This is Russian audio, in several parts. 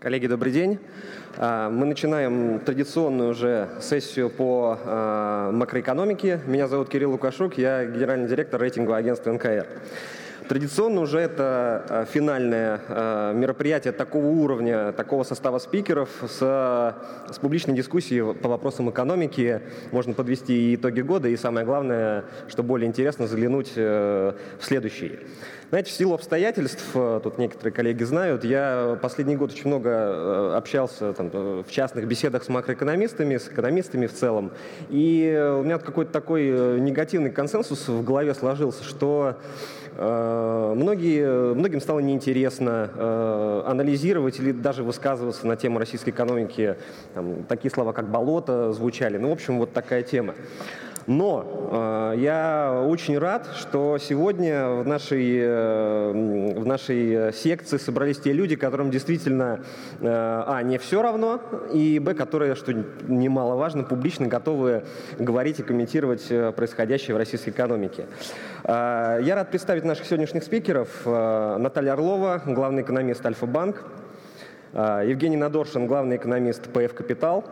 Коллеги, добрый день. А, мы начинаем традиционную уже сессию по а, макроэкономике. Меня зовут Кирилл Лукашук, я генеральный директор рейтингового агентства НКР. Традиционно уже это а, финальное мероприятие такого уровня, такого состава спикеров с, с публичной дискуссией по вопросам экономики. Можно подвести итоги года и самое главное, что более интересно, заглянуть э, в следующий. Знаете, в силу обстоятельств, э, тут некоторые коллеги знают, я последний год очень много э, общался там, в частных беседах с макроэкономистами, с экономистами в целом. И у меня какой-то такой негативный консенсус в голове сложился, что многие, многим стало неинтересно анализировать или даже высказываться на тему российской экономики. Там, такие слова, как «болото» звучали. Ну, в общем, вот такая тема. Но э, я очень рад, что сегодня в нашей, э, в нашей секции собрались те люди, которым действительно, э, а, не все равно, и, б, которые, что немаловажно, публично готовы говорить и комментировать э, происходящее в российской экономике. Э, я рад представить наших сегодняшних спикеров. Э, Наталья Орлова, главный экономист Альфа-банк, э, Евгений Надоршин, главный экономист ПФ «Капитал»,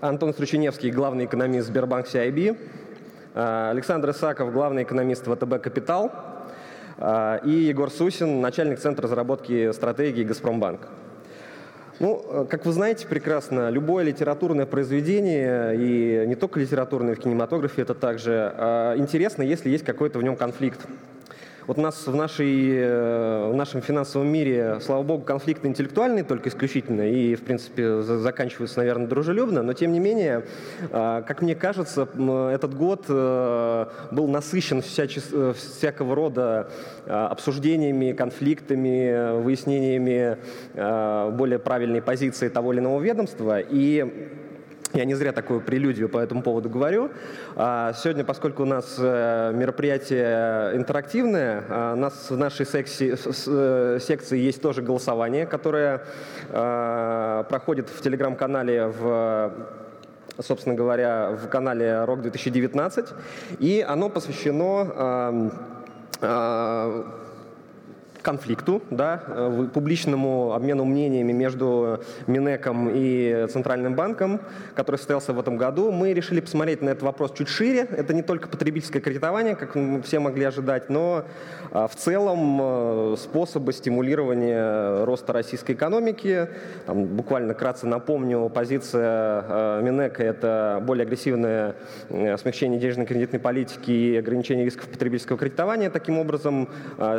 Антон Струченевский, главный экономист Сбербанк CIB, э, Александр Исаков, главный экономист ВТБ «Капитал», э, и Егор Сусин, начальник Центра разработки стратегии «Газпромбанк». Ну, э, как вы знаете прекрасно, любое литературное произведение, и не только литературное в кинематографе, это также интересно, если есть какой-то в нем конфликт. Вот у нас в, нашей, э, в нашем финансовом мире, слава богу, конфликты интеллектуальные только исключительно и, в принципе, заканчиваются, наверное, дружелюбно, но тем не менее, э, как мне кажется, этот год э, был насыщен всяче, всякого рода обсуждениями, конфликтами, выяснениями более правильной позиции того или иного ведомства. И я не зря такую прелюдию по этому поводу говорю. А, сегодня, поскольку у нас э, мероприятие интерактивное, а, у нас в нашей секции, э, секции есть тоже голосование, которое а, проходит в телеграм-канале в собственно говоря, в канале Рок 2019, и оно посвящено конфликту, да, э, публичному обмену мнениями между Минеком и Центральным банком, который состоялся в этом году. Мы решили посмотреть на этот вопрос чуть шире. Это не только потребительское кредитование, как мы все могли ожидать, но а, в целом э, способы стимулирования роста российской экономики. Там, буквально кратко напомню, позиция э, Минека – это более агрессивное смягчение денежно-кредитной политики и ограничение рисков потребительского кредитования. Таким образом,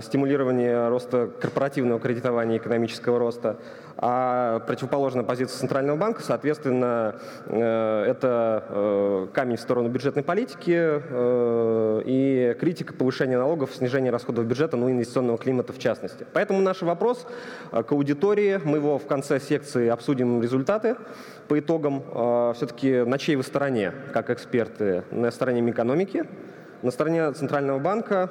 стимулирование роста корпоративного кредитования экономического роста, а противоположная позиция Центрального банка, соответственно, э, это э, камень в сторону бюджетной политики э, и критика повышения налогов, снижения расходов бюджета, ну и инвестиционного климата в частности. Поэтому наш вопрос к аудитории, мы его в конце секции обсудим результаты по итогам. Все-таки на чьей вы стороне, как эксперты? На стороне экономики, на стороне Центрального банка.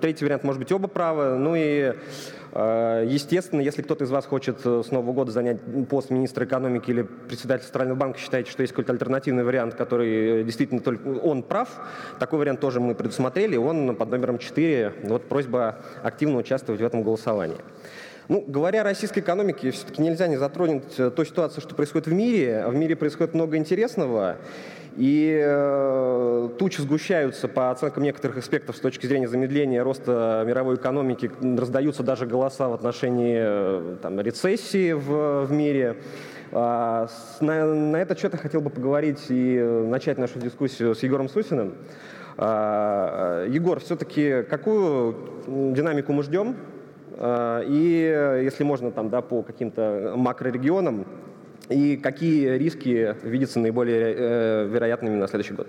Третий вариант может быть оба правы. Ну и, э, естественно, если кто-то из вас хочет э, с Нового года занять пост министра экономики или председателя Центрального банка, считаете, что есть какой-то альтернативный вариант, который действительно только он прав, такой вариант тоже мы предусмотрели, он под номером 4. Вот просьба активно участвовать в этом голосовании. Ну, говоря о российской экономике, все-таки нельзя не затронуть э, ту ситуацию, что происходит в мире. В мире происходит много интересного. И э, тучи сгущаются по оценкам некоторых экспертов с точки зрения замедления роста мировой экономики. Раздаются даже голоса в отношении э, там, рецессии в, в мире. А, на, на этот счет я хотел бы поговорить и начать нашу дискуссию с Егором Сусиным. А, Егор, все-таки какую динамику мы ждем? А, и если можно там, да, по каким-то макрорегионам, и какие риски видятся наиболее э, вероятными на следующий год?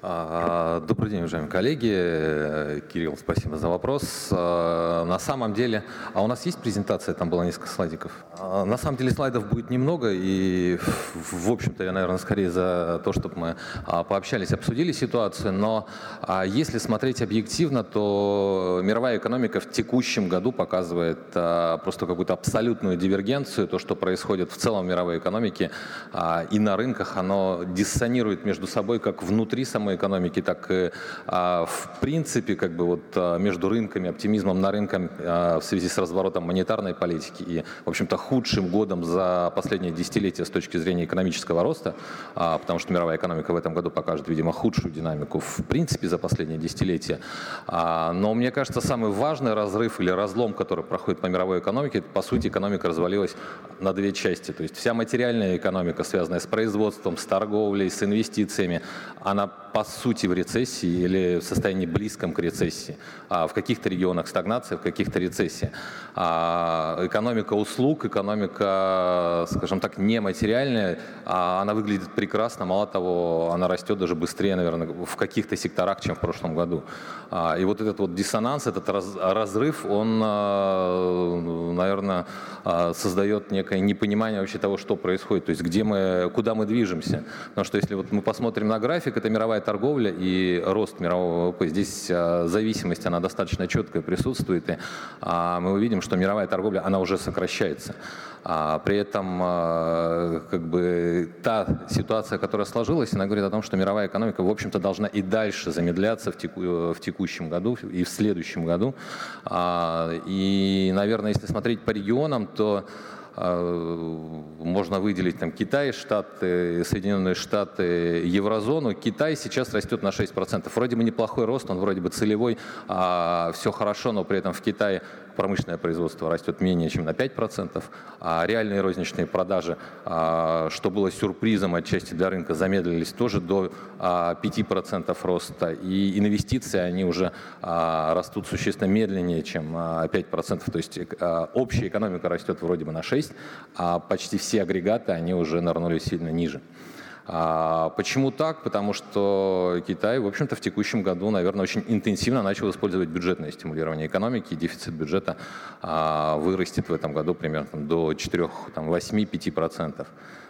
А, добрый день, уважаемые коллеги. Кирилл, спасибо за вопрос. А, на самом деле, а у нас есть презентация, там было несколько слайдиков. А, на самом деле слайдов будет немного, и, в общем-то, я, наверное, скорее за то, чтобы мы пообщались, обсудили ситуацию, но если смотреть объективно, то мировая экономика в текущем году показывает просто какую-то абсолютную дивергенцию, то, что происходит в целом в мировой экономике и на рынках, оно диссонирует между собой как внутри самой самой экономики, так и в принципе как бы вот между рынками, оптимизмом на рынке в связи с разворотом монетарной политики и, в общем-то, худшим годом за последние десятилетия с точки зрения экономического роста, потому что мировая экономика в этом году покажет, видимо, худшую динамику в принципе за последние десятилетия. Но мне кажется, самый важный разрыв или разлом, который проходит по мировой экономике, это, по сути, экономика развалилась на две части. То есть вся материальная экономика, связанная с производством, с торговлей, с инвестициями, она по сути в рецессии или в состоянии близком к рецессии. А в каких-то регионах стагнация, в каких-то рецессия. А экономика услуг, экономика, скажем так, нематериальная, а она выглядит прекрасно. Мало того, она растет даже быстрее, наверное, в каких-то секторах, чем в прошлом году. А, и вот этот вот диссонанс, этот раз, разрыв, он, а, наверное, создает некое непонимание вообще того, что происходит, то есть где мы, куда мы движемся. Потому что если вот мы посмотрим на график, это мировая торговля и рост мирового ВВП. Здесь зависимость, она достаточно четкая присутствует, и мы увидим, что мировая торговля, она уже сокращается. А при этом как бы та ситуация, которая сложилась, она говорит о том, что мировая экономика, в общем-то, должна и дальше замедляться в, теку, в текущем году и в следующем году. И, наверное, если смотреть по регионам, то а, можно выделить там Китай, Штаты, Соединенные Штаты, Еврозону. Китай сейчас растет на 6%. Вроде бы неплохой рост, он вроде бы целевой, а все хорошо, но при этом в Китае промышленное производство растет менее чем на 5%, а реальные розничные продажи, а, что было сюрпризом отчасти для рынка, замедлились тоже до 5% а, роста. И инвестиции, они уже а, растут существенно медленнее, чем 5%. То есть общая экономика растет вроде бы на 6%, а почти все агрегаты, они уже нырнули сильно ниже. А почему так? Потому что Китай, в общем-то, в текущем году, наверное, очень интенсивно начал использовать бюджетное стимулирование экономики, дефицит бюджета а, вырастет в этом году примерно там, до 4-8-5%. То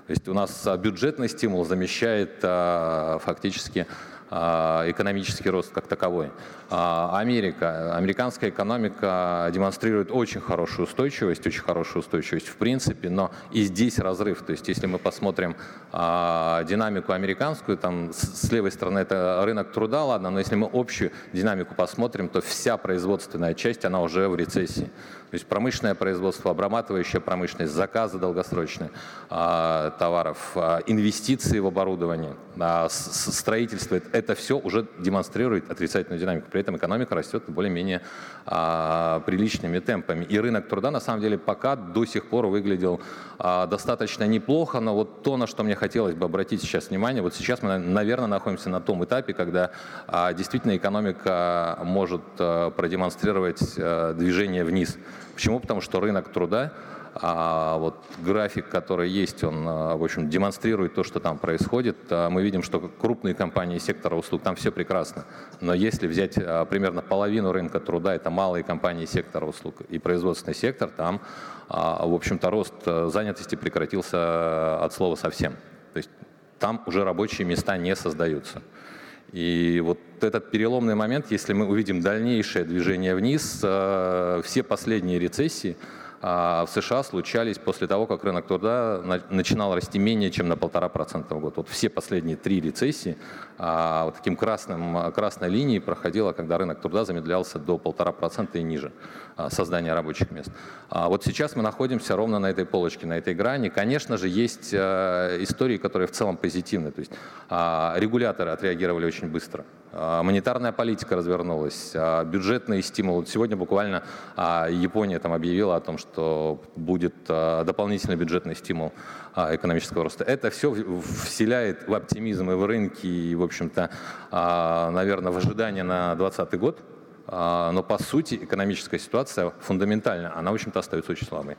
есть у нас бюджетный стимул замещает а, фактически а, экономический рост как таковой. А, Америка, американская экономика демонстрирует очень хорошую устойчивость, очень хорошую устойчивость в принципе, но и здесь разрыв. То есть если мы посмотрим а, динамику американскую, там с левой стороны это рынок труда, ладно, но если мы общую динамику посмотрим, то вся производственная часть, она уже в рецессии. То есть промышленное производство, обрабатывающая промышленность, заказы долгосрочные а, товаров, а, инвестиции в оборудование, а, с, строительство, это все уже демонстрирует отрицательную динамику. При этом экономика растет более-менее а, приличными темпами. И рынок труда на самом деле пока до сих пор выглядел а, достаточно неплохо, но вот то, на что мне хотелось бы обратить сейчас внимание, вот сейчас мы, наверное, находимся на том этапе, когда а, действительно экономика может а, продемонстрировать а, движение вниз. Почему? Потому что рынок труда, а вот график, который есть, он, а, в общем, демонстрирует то, что там происходит. А мы видим, что крупные компании сектора услуг, там все прекрасно. Но если взять а, примерно половину рынка труда, это малые компании сектора услуг и производственный сектор, там, в общем-то, рост занятости прекратился от слова совсем. То есть там уже рабочие места не создаются. И вот этот переломный момент, если мы увидим дальнейшее движение вниз, э, все последние рецессии в США случались после того, как рынок труда начинал расти менее чем на полтора процента в год. Вот все последние три рецессии а, вот таким красным, красной линией проходило, когда рынок труда замедлялся до полтора процента и ниже а, создания рабочих мест. Вот сейчас мы находимся ровно на этой полочке, на этой грани. Конечно же, есть истории, которые в целом позитивны. То есть регуляторы отреагировали очень быстро. А, монетарная политика развернулась, а, бюджетные стимулы. Сегодня буквально а, Япония там объявила о том, что будет дополнительный бюджетный стимул экономического роста. Это все вселяет в оптимизм и в рынки, и, в общем-то, наверное, в ожидание на 2020 год. Но, по сути, экономическая ситуация фундаментально, она, в общем-то, остается очень слабой.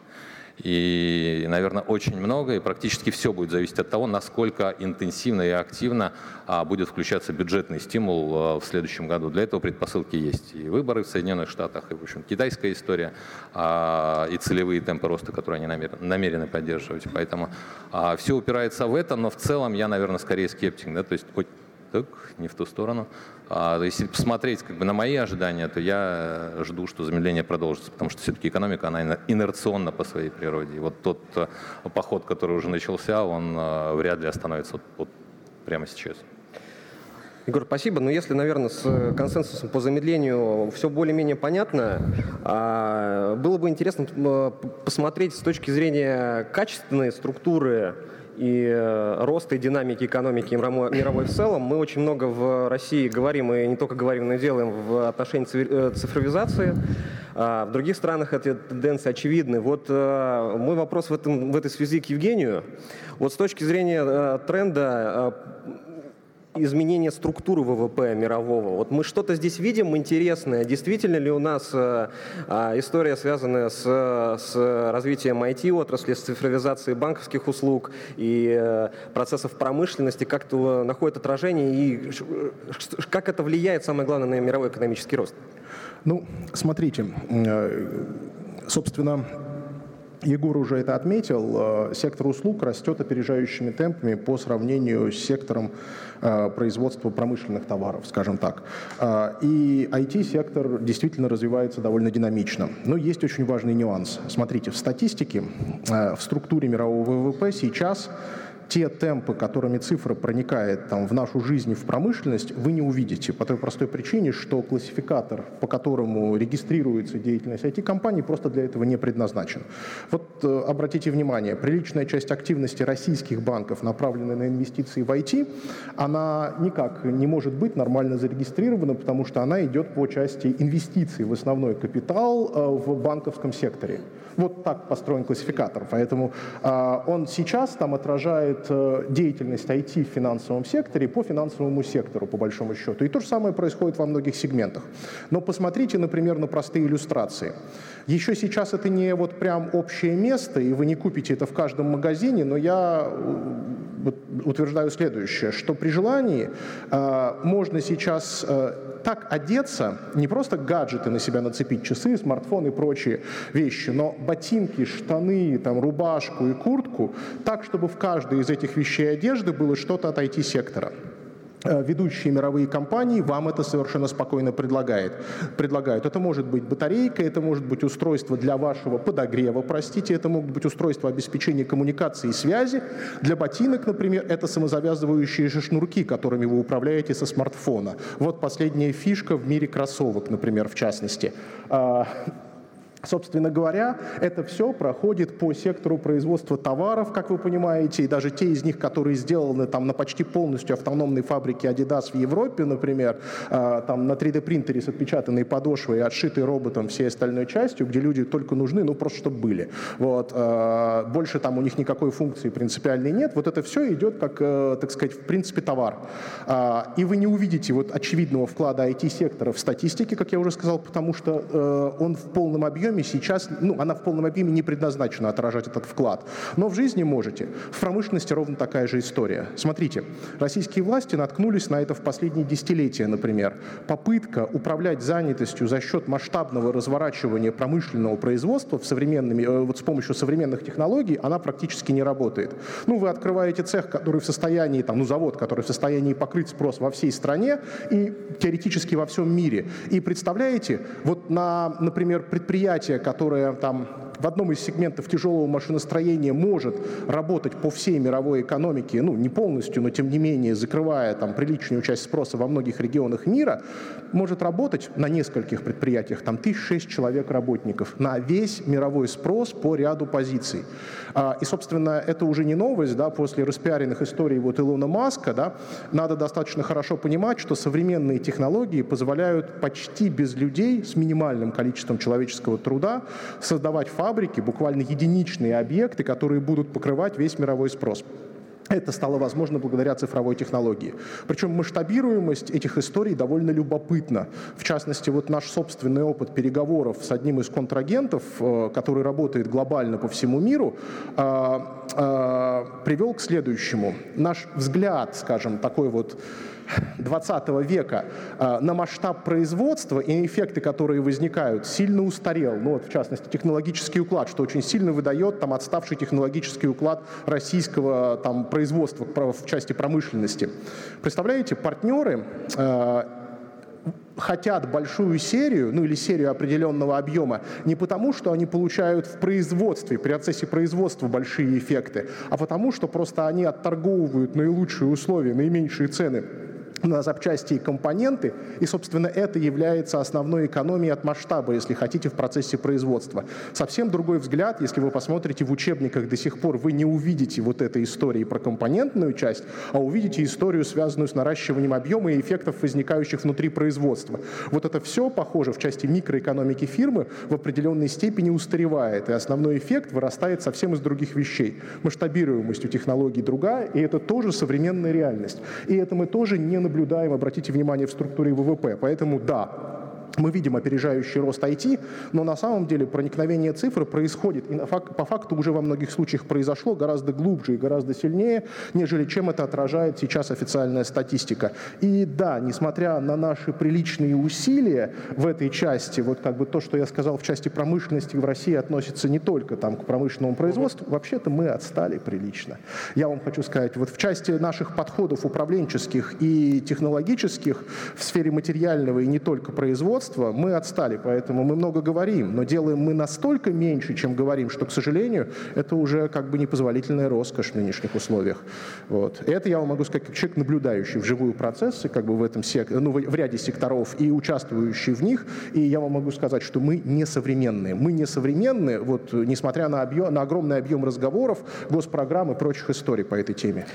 И, наверное, очень много, и практически все будет зависеть от того, насколько интенсивно и активно а, будет включаться бюджетный стимул а, в следующем году. Для этого предпосылки есть и выборы в Соединенных Штатах, и, в общем, китайская история, а, и целевые темпы роста, которые они намерены, поддерживать. Поэтому все упирается в это, но в целом я, наверное, скорее скептик. Да? То есть хоть так, не в ту сторону. А если посмотреть как бы, на мои ожидания, то я жду, что замедление продолжится, потому что все-таки экономика, она инерционна по своей природе. И вот тот э, поход, который уже начался, он э, вряд ли остановится вот, вот прямо сейчас. Егор, спасибо. Но если, наверное, с консенсусом по замедлению все более-менее понятно, а, было бы интересно посмотреть с точки зрения качественной структуры и э, роста и динамики экономики мировой в целом. Мы очень много в России говорим, и не только говорим, но и делаем в отношении э, цифровизации. А в других странах эти тенденции очевидны. Вот э, мой вопрос в, этом, в этой связи к Евгению. Вот с точки зрения тренда изменение структуры ВВП мирового. Вот мы что-то здесь видим интересное. Действительно ли у нас э, э, история, связанная с, с развитием IT-отрасли, с цифровизацией банковских услуг и э, процессов промышленности, как-то находит отражение и как это влияет, самое главное, на мировой экономический рост? Ну, смотрите, собственно, Егор уже это отметил, сектор услуг растет опережающими темпами по сравнению с сектором Э, производства промышленных товаров, скажем так. Э, и IT-сектор действительно развивается довольно динамично. Но есть очень важный нюанс. Смотрите, в статистике, э, в структуре мирового ВВП сейчас те темпы, которыми цифра проникает там, в нашу жизнь и в промышленность, вы не увидите по той простой причине, что классификатор, по которому регистрируется деятельность IT-компаний, просто для этого не предназначен. Вот э, обратите внимание, приличная часть активности российских банков, направленная на инвестиции в IT, она никак не может быть нормально зарегистрирована, потому что она идет по части инвестиций в основной капитал э, в банковском секторе. Вот так построен классификатор. Поэтому э, он сейчас там отражает э, деятельность IT в финансовом секторе по финансовому сектору, по большому счету. И то же самое происходит во многих сегментах. Но посмотрите, например, на простые иллюстрации. Еще сейчас это не вот прям общее место, и вы не купите это в каждом магазине, но я э, утверждаю следующее, что при желании э, можно сейчас э, так одеться, не просто гаджеты на себя нацепить, часы, смартфон и прочие вещи, но ботинки, штаны, там, рубашку и куртку, так, чтобы в каждой из этих вещей одежды было что-то от IT-сектора. Э, ведущие мировые компании вам это совершенно спокойно предлагает, предлагают. Это может быть батарейка, это может быть устройство для вашего подогрева, простите, это могут быть устройства обеспечения коммуникации и связи. Для ботинок, например, это самозавязывающие шнурки, которыми вы управляете со смартфона. Вот последняя фишка в мире кроссовок, например, в частности. А, Собственно говоря, это все проходит по сектору производства товаров, как вы понимаете, и даже те из них, которые сделаны там на почти полностью автономной фабрике Adidas в Европе, например, э, там на 3D-принтере с отпечатанной подошвой и отшитой роботом всей остальной частью, где люди только нужны, ну просто чтобы были. Вот. Э, больше там у них никакой функции принципиальной нет. Вот это все идет как, э, так сказать, в принципе товар. Э, и вы не увидите вот очевидного вклада IT-сектора в статистике, как я уже сказал, потому что он в полном объеме объеме сейчас, ну, она в полном объеме не предназначена отражать этот вклад. Но в жизни можете. В промышленности ровно такая же история. Смотрите, российские власти наткнулись на это в последние десятилетия, например. Попытка управлять занятостью за счет масштабного разворачивания промышленного производства в современными, э, вот с помощью современных технологий, она практически не работает. Ну, вы открываете цех, который в состоянии, там, ну, завод, который в состоянии покрыть спрос во всей стране и теоретически во всем мире. И представляете, вот на, например, предприятии предприятие, которое там в одном из сегментов тяжелого машиностроения может работать по всей мировой экономике, ну, не полностью, но тем не менее, закрывая там приличную часть спроса во многих регионах мира, может работать на нескольких предприятиях, там тысяч шесть человек работников, на весь мировой спрос по ряду позиций. А, и, собственно, это уже не новость, да, после распиаренных историй вот Илона Маска, да, надо достаточно хорошо понимать, что современные технологии позволяют почти без людей с минимальным количеством человеческого труда создавать фабрики, буквально единичные объекты, которые будут покрывать весь мировой спрос. Это стало возможно благодаря цифровой технологии. Причем масштабируемость этих историй довольно любопытна. В частности, вот наш собственный опыт переговоров с одним из контрагентов, э, который работает глобально по всему миру, э, э, привел к следующему. Наш взгляд, скажем, такой вот 20 века а, на масштаб производства и эффекты, которые возникают, сильно устарел. Ну вот, в частности, технологический уклад, что очень сильно выдает там отставший технологический уклад российского там, производства в части промышленности. Представляете, партнеры а, хотят большую серию, ну или серию определенного объема, не потому, что они получают в производстве, при процессе производства большие эффекты, а потому, что просто они отторговывают наилучшие условия, наименьшие цены на запчасти и компоненты, и, собственно, это является основной экономией от масштаба, если хотите, в процессе производства. Совсем другой взгляд, если вы посмотрите в учебниках до сих пор, вы не увидите вот этой истории про компонентную часть, а увидите историю, связанную с наращиванием объема и эффектов, возникающих внутри производства. Вот это все, похоже, в части микроэкономики фирмы в определенной степени устаревает, и основной эффект вырастает совсем из других вещей. Масштабируемость у технологий другая, и это тоже современная реальность. И это мы тоже не наблюдаем, обратите внимание, в структуре ВВП. Поэтому да, мы видим опережающий рост IT, но на самом деле проникновение цифр происходит, и по факту уже во многих случаях произошло гораздо глубже и гораздо сильнее, нежели чем это отражает сейчас официальная статистика. И да, несмотря на наши приличные усилия в этой части, вот как бы то, что я сказал в части промышленности в России относится не только там к промышленному производству, вообще-то мы отстали прилично. Я вам хочу сказать, вот в части наших подходов управленческих и технологических в сфере материального и не только производства, производства мы отстали, поэтому мы много говорим, но делаем мы настолько меньше, чем говорим, что, к сожалению, это уже как бы непозволительная роскошь в нынешних условиях. Вот. Это я вам могу сказать как человек, наблюдающий вживую процессы как бы в, этом сек... ну, в ряде секторов и участвующий в них, и я вам могу сказать, что мы не современные. Мы не современные, вот, несмотря на, объем, на огромный объем разговоров, госпрограмм и прочих историй по этой теме.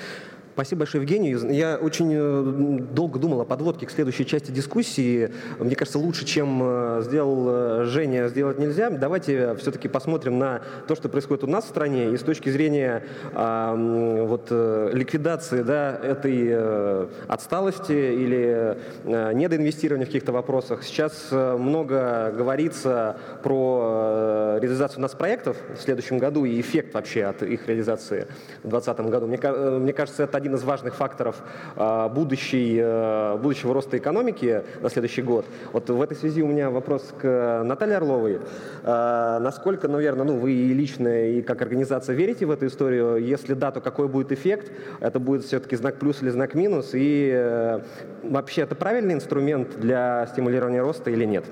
Спасибо большое, Евгений. Я очень э, долго думал о подводке к следующей части дискуссии. Мне кажется, лучше, чем э, сделал э, Женя, сделать нельзя. Давайте все-таки посмотрим на то, что происходит у нас в стране, и с точки зрения вот, ликвидации да, этой отсталости или недоинвестирования в каких-то вопросах. Сейчас много говорится про реализацию у нас проектов в следующем году и эффект вообще от их реализации в 2020 году. Мне, мне кажется, это один из важных факторов а, будущей, э, будущего роста экономики на следующий год. Вот в этой связи у меня вопрос к Наталье Орловой. А, насколько, наверное, ну, вы и лично, и как организация верите в эту историю? Если да, то какой будет эффект? Это будет все-таки знак плюс или знак минус? И э, вообще это правильный инструмент для стимулирования роста или нет?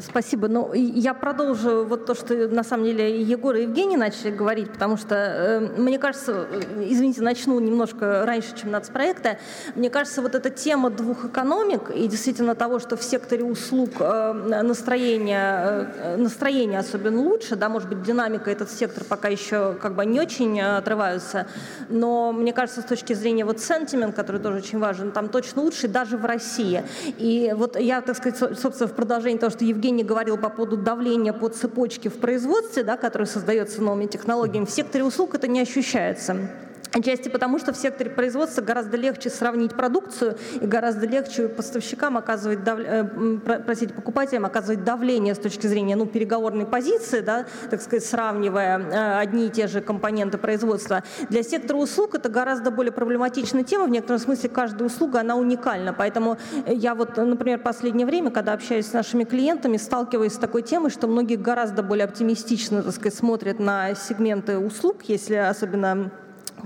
Спасибо. Ну, я продолжу вот то, что на самом деле Егор и Евгений начали говорить, потому что, э, мне кажется, э, извините, начну немножко раньше, чем нацпроекта. Мне кажется, вот эта тема двух экономик и действительно того, что в секторе услуг э, настроение, настроение особенно лучше, да, может быть, динамика этот сектор пока еще как бы не очень отрываются, но мне кажется, с точки зрения вот sentiment, который тоже очень важен, там точно лучше даже в России. И вот я, так сказать, собственно, в продолжении того, что Евгений Евгений говорил по поводу давления по цепочке в производстве, да, которое создается новыми технологиями, в секторе услуг это не ощущается. Отчасти потому, что в секторе производства гораздо легче сравнить продукцию и гораздо легче поставщикам оказывать, дав... Э, просить покупателям оказывать давление с точки зрения ну, переговорной позиции, да, так сказать, сравнивая э, одни и те же компоненты производства. Для сектора услуг это гораздо более проблематичная тема. В некотором смысле каждая услуга, она уникальна. Поэтому я вот, например, в последнее время, когда общаюсь с нашими клиентами, сталкиваюсь с такой темой, что многие гораздо более оптимистично так сказать, смотрят на сегменты услуг, если особенно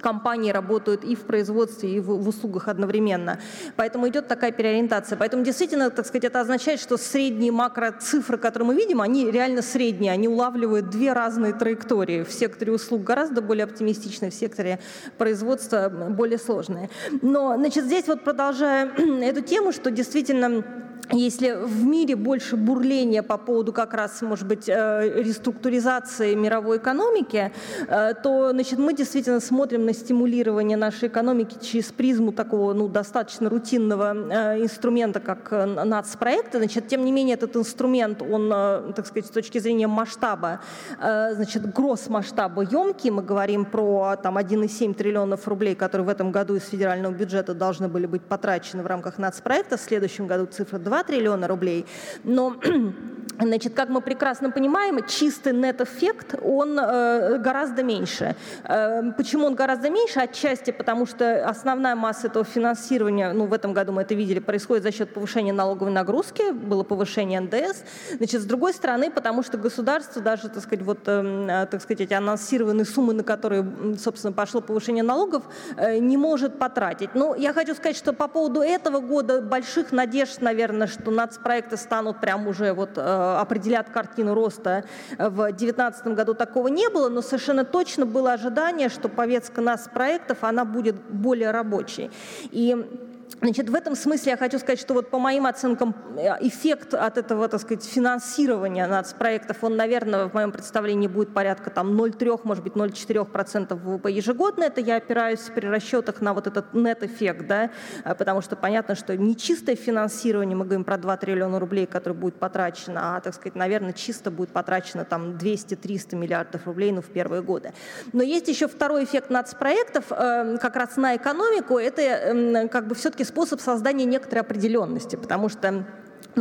компании работают и в производстве, и в, в услугах одновременно. Поэтому идет такая переориентация. Поэтому действительно, так сказать, это означает, что средние макроцифры, которые мы видим, они реально средние, они улавливают две разные траектории. В секторе услуг гораздо более оптимистичные, в секторе производства более сложные. Но, значит, здесь вот продолжая эту тему, что действительно если в мире больше бурления по поводу как раз, может быть, э, реструктуризации мировой экономики, э, то значит, мы действительно смотрим на стимулирование нашей экономики через призму такого ну, достаточно рутинного э, инструмента, как нацпроекты. Значит, тем не менее, этот инструмент, он, так сказать, с точки зрения масштаба, значит, гросс-масштаба емкий. Мы говорим про там, 1,7 триллионов рублей, которые в этом году из федерального бюджета должны были быть потрачены в рамках нацпроекта. В следующем году цифра 2 триллиона рублей, но Значит, как мы прекрасно понимаем, чистый нет-эффект, он э, гораздо меньше. Э, почему он гораздо меньше? Отчасти потому, что основная масса этого финансирования, ну, в этом году мы это видели, происходит за счет повышения налоговой нагрузки, было повышение НДС. Значит, с другой стороны, потому что государство, даже, так сказать, вот, э, так сказать, эти анонсированные суммы, на которые, собственно, пошло повышение налогов, э, не может потратить. Но я хочу сказать, что по поводу этого года больших надежд, наверное, что нацпроекты станут прям уже вот э, определят картину роста в 2019 году, такого не было, но совершенно точно было ожидание, что повестка нас проектов, она будет более рабочей. И Значит, в этом смысле я хочу сказать, что вот по моим оценкам э, эффект от этого, так сказать, финансирования нацпроектов, он, наверное, в моем представлении будет порядка там 0,3, может быть, 0,4% ВВП ежегодно. Это я опираюсь при расчетах на вот этот нет-эффект, да, э, потому что понятно, что не чистое финансирование, мы говорим про 2 триллиона рублей, которые будет потрачено, а, так сказать, наверное, чисто будет потрачено там 200-300 миллиардов рублей, ну, в первые годы. Но есть еще второй эффект нацпроектов, э, как раз на экономику, это как бы все-таки способ создания некоторой определенности, потому что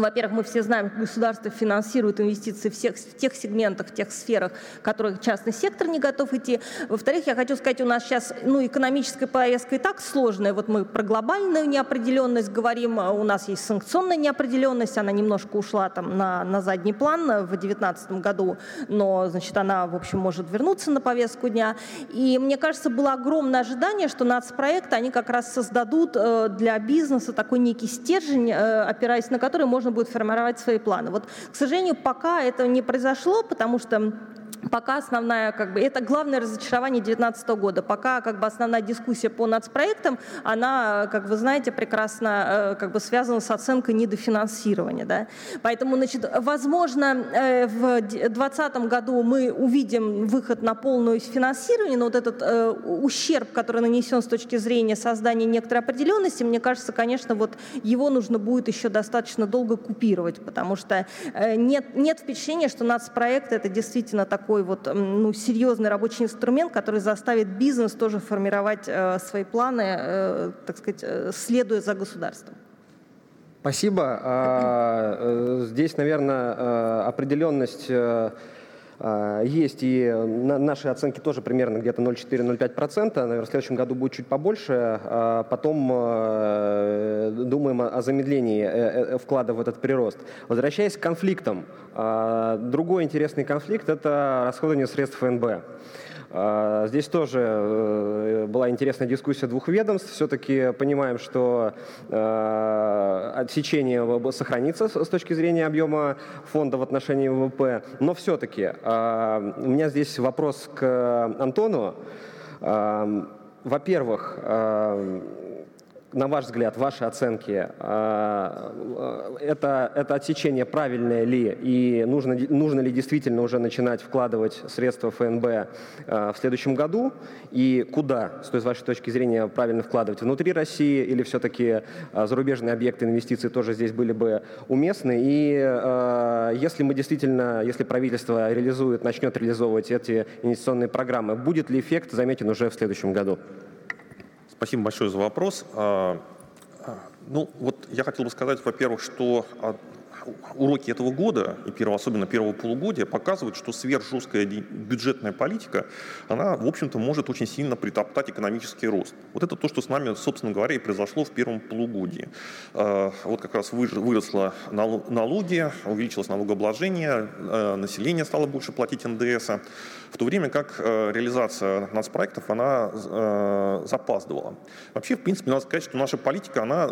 во-первых, мы все знаем, государство финансирует инвестиции всех, в тех сегментах, в тех сферах, в которых частный сектор не готов идти. Во-вторых, я хочу сказать, у нас сейчас ну, экономическая повестка и так сложная. Вот мы про глобальную неопределенность говорим, а у нас есть санкционная неопределенность, она немножко ушла там на, на задний план в 2019 году, но значит, она, в общем, может вернуться на повестку дня. И мне кажется, было огромное ожидание, что нацпроекты, они как раз создадут э, для бизнеса такой некий стержень, э, опираясь на который можно будет формировать свои планы. Вот, к сожалению, пока это не произошло, потому что пока основная, как бы, это главное разочарование 2019 года. Пока как бы основная дискуссия по нацпроектам, она, как вы знаете, прекрасно э, как бы связана с оценкой недофинансирования. Да? Поэтому, значит, возможно, э, в 2020 году мы увидим выход на полное финансирование, но вот этот э, ущерб, который нанесен с точки зрения создания некоторой определенности, мне кажется, конечно, вот его нужно будет еще достаточно долго купировать, потому что нет, нет впечатления, что нацпроект это действительно такой вот ну, серьезный рабочий инструмент, который заставит бизнес тоже формировать э, свои планы, э, так сказать, э, следуя за государством. Спасибо. А, здесь, наверное, определенность есть, и наши оценки тоже примерно где-то 0,4-0,5%. Наверное, в следующем году будет чуть побольше. А потом э, думаем о замедлении э, э, вклада в этот прирост. Возвращаясь к конфликтам. А, другой интересный конфликт – это расходование средств ФНБ. А, здесь тоже э, была интересная дискуссия двух ведомств. Все-таки понимаем, что э, отсечение сохранится с точки зрения объема фонда в отношении ВВП. Но все-таки а, у меня здесь вопрос к Антону. Во-первых, на ваш взгляд, ваши оценки, а, это, это отсечение правильное ли и нужно, нужно ли действительно уже начинать вкладывать средства ФНБ а, в следующем году? И куда, с вашей точки зрения, правильно вкладывать, внутри России или все-таки а, зарубежные объекты инвестиций тоже здесь были бы уместны? И если мы действительно, если правительство реализует, начнет реализовывать эти инвестиционные программы, будет ли эффект заметен уже в следующем году? Спасибо большое за вопрос. А, а, ну, вот я хотел бы сказать, во-первых, что а, уроки этого года, и первого, особенно первого полугодия, показывают, что сверхжесткая бюджетная политика, она, в общем-то, может очень сильно притоптать экономический рост. Вот это то, что с нами, собственно говоря, и произошло в первом полугодии. Вот как раз выросло налоги, увеличилось налогообложение, население стало больше платить НДС, в то время как а, реализация нацпроектов, она запаздывала. Вообще, в принципе, надо сказать, что наша политика, она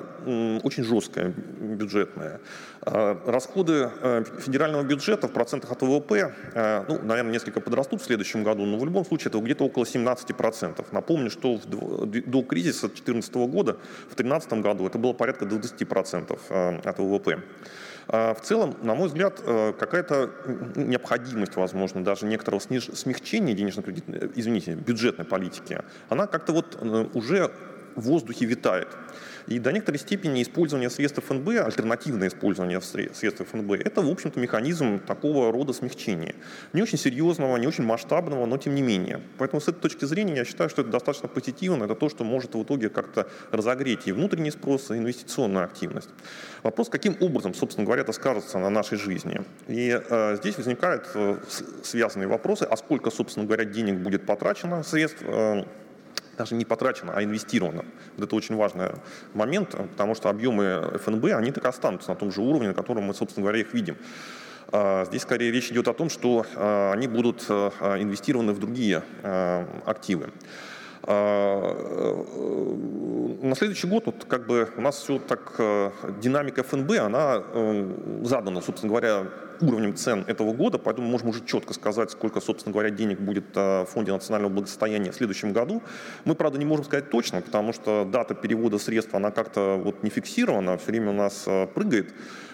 очень жесткая, бюджетная. Расходы э, федерального бюджета в процентах от ВВП, э, ну, наверное, несколько подрастут в следующем году, но в любом случае это где-то около 17%. Напомню, что до кризиса 2014 года, в 2013 году это было порядка 20% э, от ВВП. В целом, на мой взгляд, какая-то необходимость, возможно, даже некоторого сниж... смягчения денежно-кредитной, извините, бюджетной политики, она как-то вот уже в воздухе витает. И до некоторой степени использование средств ФНБ, альтернативное использование средств ФНБ, это, в общем-то, механизм такого рода смягчения. Не очень серьезного, не очень масштабного, но тем не менее. Поэтому с этой точки зрения я считаю, что это достаточно позитивно. Это то, что может в итоге как-то разогреть и внутренний спрос, и инвестиционную активность. Вопрос, каким образом, собственно говоря, это скажется на нашей жизни. И э, здесь возникают э, связанные вопросы, а сколько, собственно говоря, денег будет потрачено средств э, даже не потрачено, а инвестировано. Вот это очень важный момент, потому что объемы ФНБ, они так останутся на том же уровне, на котором мы, собственно говоря, их видим. А, здесь скорее речь идет о том, что а, они будут а, инвестированы в другие активы. На следующий год вот как бы у нас все так, динамика ФНБ, она задана, собственно говоря, уровнем цен этого года, поэтому можем уже четко сказать, сколько, собственно говоря, денег будет в Фонде национального благосостояния в следующем году. Мы, правда, не можем сказать точно, потому что дата перевода средств, она как-то вот не фиксирована, все время у нас прыгает.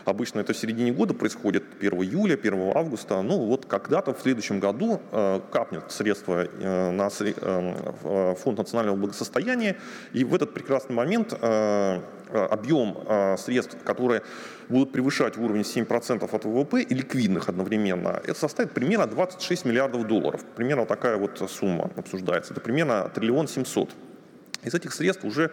Обычно это в середине года происходит, 1 июля, 1 августа. Ну вот когда-то в следующем году э, капнет средства э, на э, фонд национального благосостояния, и в этот прекрасный момент э, э объем э, средств, которые будут превышать уровень 7% от ВВП и ликвидных одновременно, это составит примерно 26 миллиардов долларов. Примерно такая вот сумма обсуждается. Это примерно триллион 700. Из этих средств уже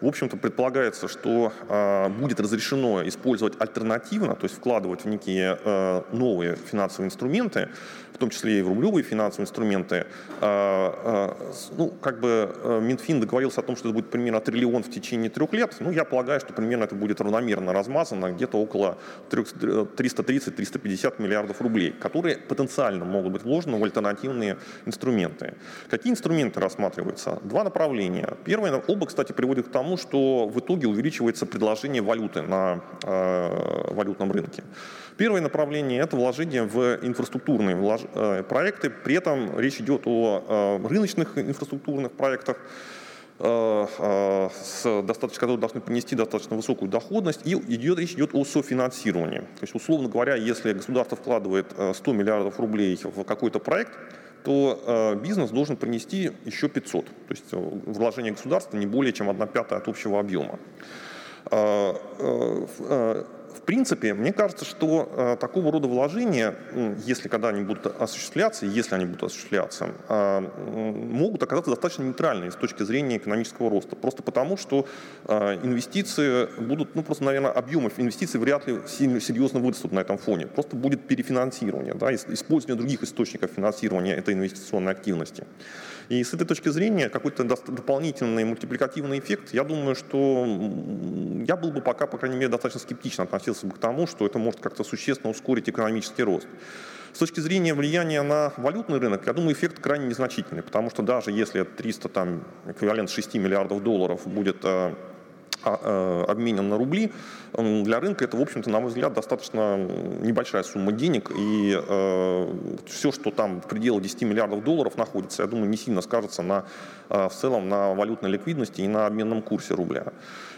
в общем-то, предполагается, что э, будет разрешено использовать альтернативно, то есть вкладывать в некие э, новые финансовые инструменты, в том числе и в рублевые финансовые инструменты. А, а, ну, как бы э, Минфин договорился о том, что это будет примерно триллион в течение трех лет. Ну, я полагаю, что примерно это будет равномерно размазано, где-то около 330-350 миллиардов рублей, которые потенциально могут быть вложены в альтернативные инструменты. Какие инструменты рассматриваются? Два направления. Первое, оба, кстати, приводят к тому, что в итоге увеличивается предложение валюты на э, валютном рынке. Первое направление – это вложение в инфраструктурные э, проекты. При этом речь идет о э, рыночных инфраструктурных проектах, э, с достаточно, которые должны принести достаточно высокую доходность, и идет, речь идет о софинансировании. То есть, условно говоря, если государство вкладывает 100 миллиардов рублей в какой-то проект, то бизнес должен принести еще 500. То есть вложение государства не более чем 1 пятая от общего объема принципе, мне кажется, что э, такого рода вложения, если когда они будут осуществляться, если они будут осуществляться, э, могут оказаться достаточно нейтральными с точки зрения экономического роста. Просто потому, что э, инвестиции будут, ну просто, наверное, объемы инвестиций вряд ли серьезно вырастут на этом фоне. Просто будет перефинансирование, да, использование других источников финансирования этой инвестиционной активности. И с этой точки зрения какой-то дополнительный мультипликативный эффект, я думаю, что я был бы пока, по крайней мере, достаточно скептично относился бы к тому, что это может как-то существенно ускорить экономический рост. С точки зрения влияния на валютный рынок, я думаю, эффект крайне незначительный, потому что даже если 300, там, эквивалент 6 миллиардов долларов будет э, обменен на рубли, для рынка это, в общем-то, на мой взгляд, достаточно небольшая сумма денег, и э, все, что там в пределах 10 миллиардов долларов находится, я думаю, не сильно скажется на, э, в целом на валютной ликвидности и на обменном курсе рубля.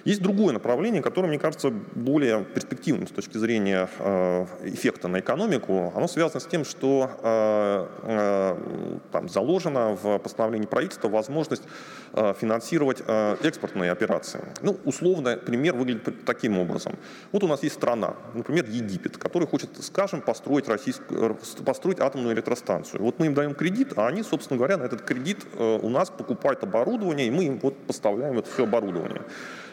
Есть другое направление, которое, мне кажется, более перспективным с точки зрения э, эффекта на экономику. Оно связано с тем, что э, э, там заложена в постановлении правительства возможность финансировать экспортные операции. Ну, условно, пример выглядит таким образом. Вот у нас есть страна, например, Египет, который хочет, скажем, построить, российскую, построить атомную электростанцию. Вот мы им даем кредит, а они, собственно говоря, на этот кредит у нас покупают оборудование, и мы им вот поставляем это все оборудование.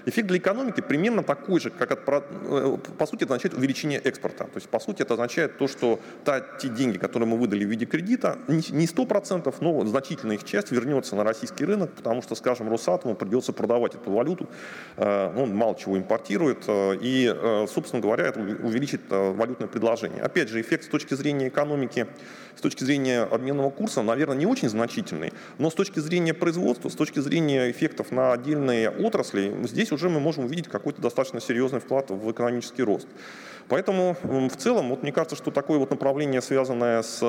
Эффект для экономики примерно такой же, как от, э, по сути, это означает увеличение экспорта. То есть, по сути, это означает то, что та, те деньги, которые мы выдали в виде кредита, не 100%, но значительная их часть вернется на российский рынок, потому что, скажем, Росатому придется продавать эту валюту, э, он мало чего импортирует, э, и, собственно говоря, это увеличит валютное предложение. Опять же, эффект с точки зрения экономики, с точки зрения обменного курса, наверное, не очень значительный, но с точки зрения производства, с точки зрения эффектов на отдельные отрасли, здесь уже мы можем увидеть какой-то достаточно серьезный вклад в экономический рост. Поэтому в целом, вот мне кажется, что такое вот направление, связанное с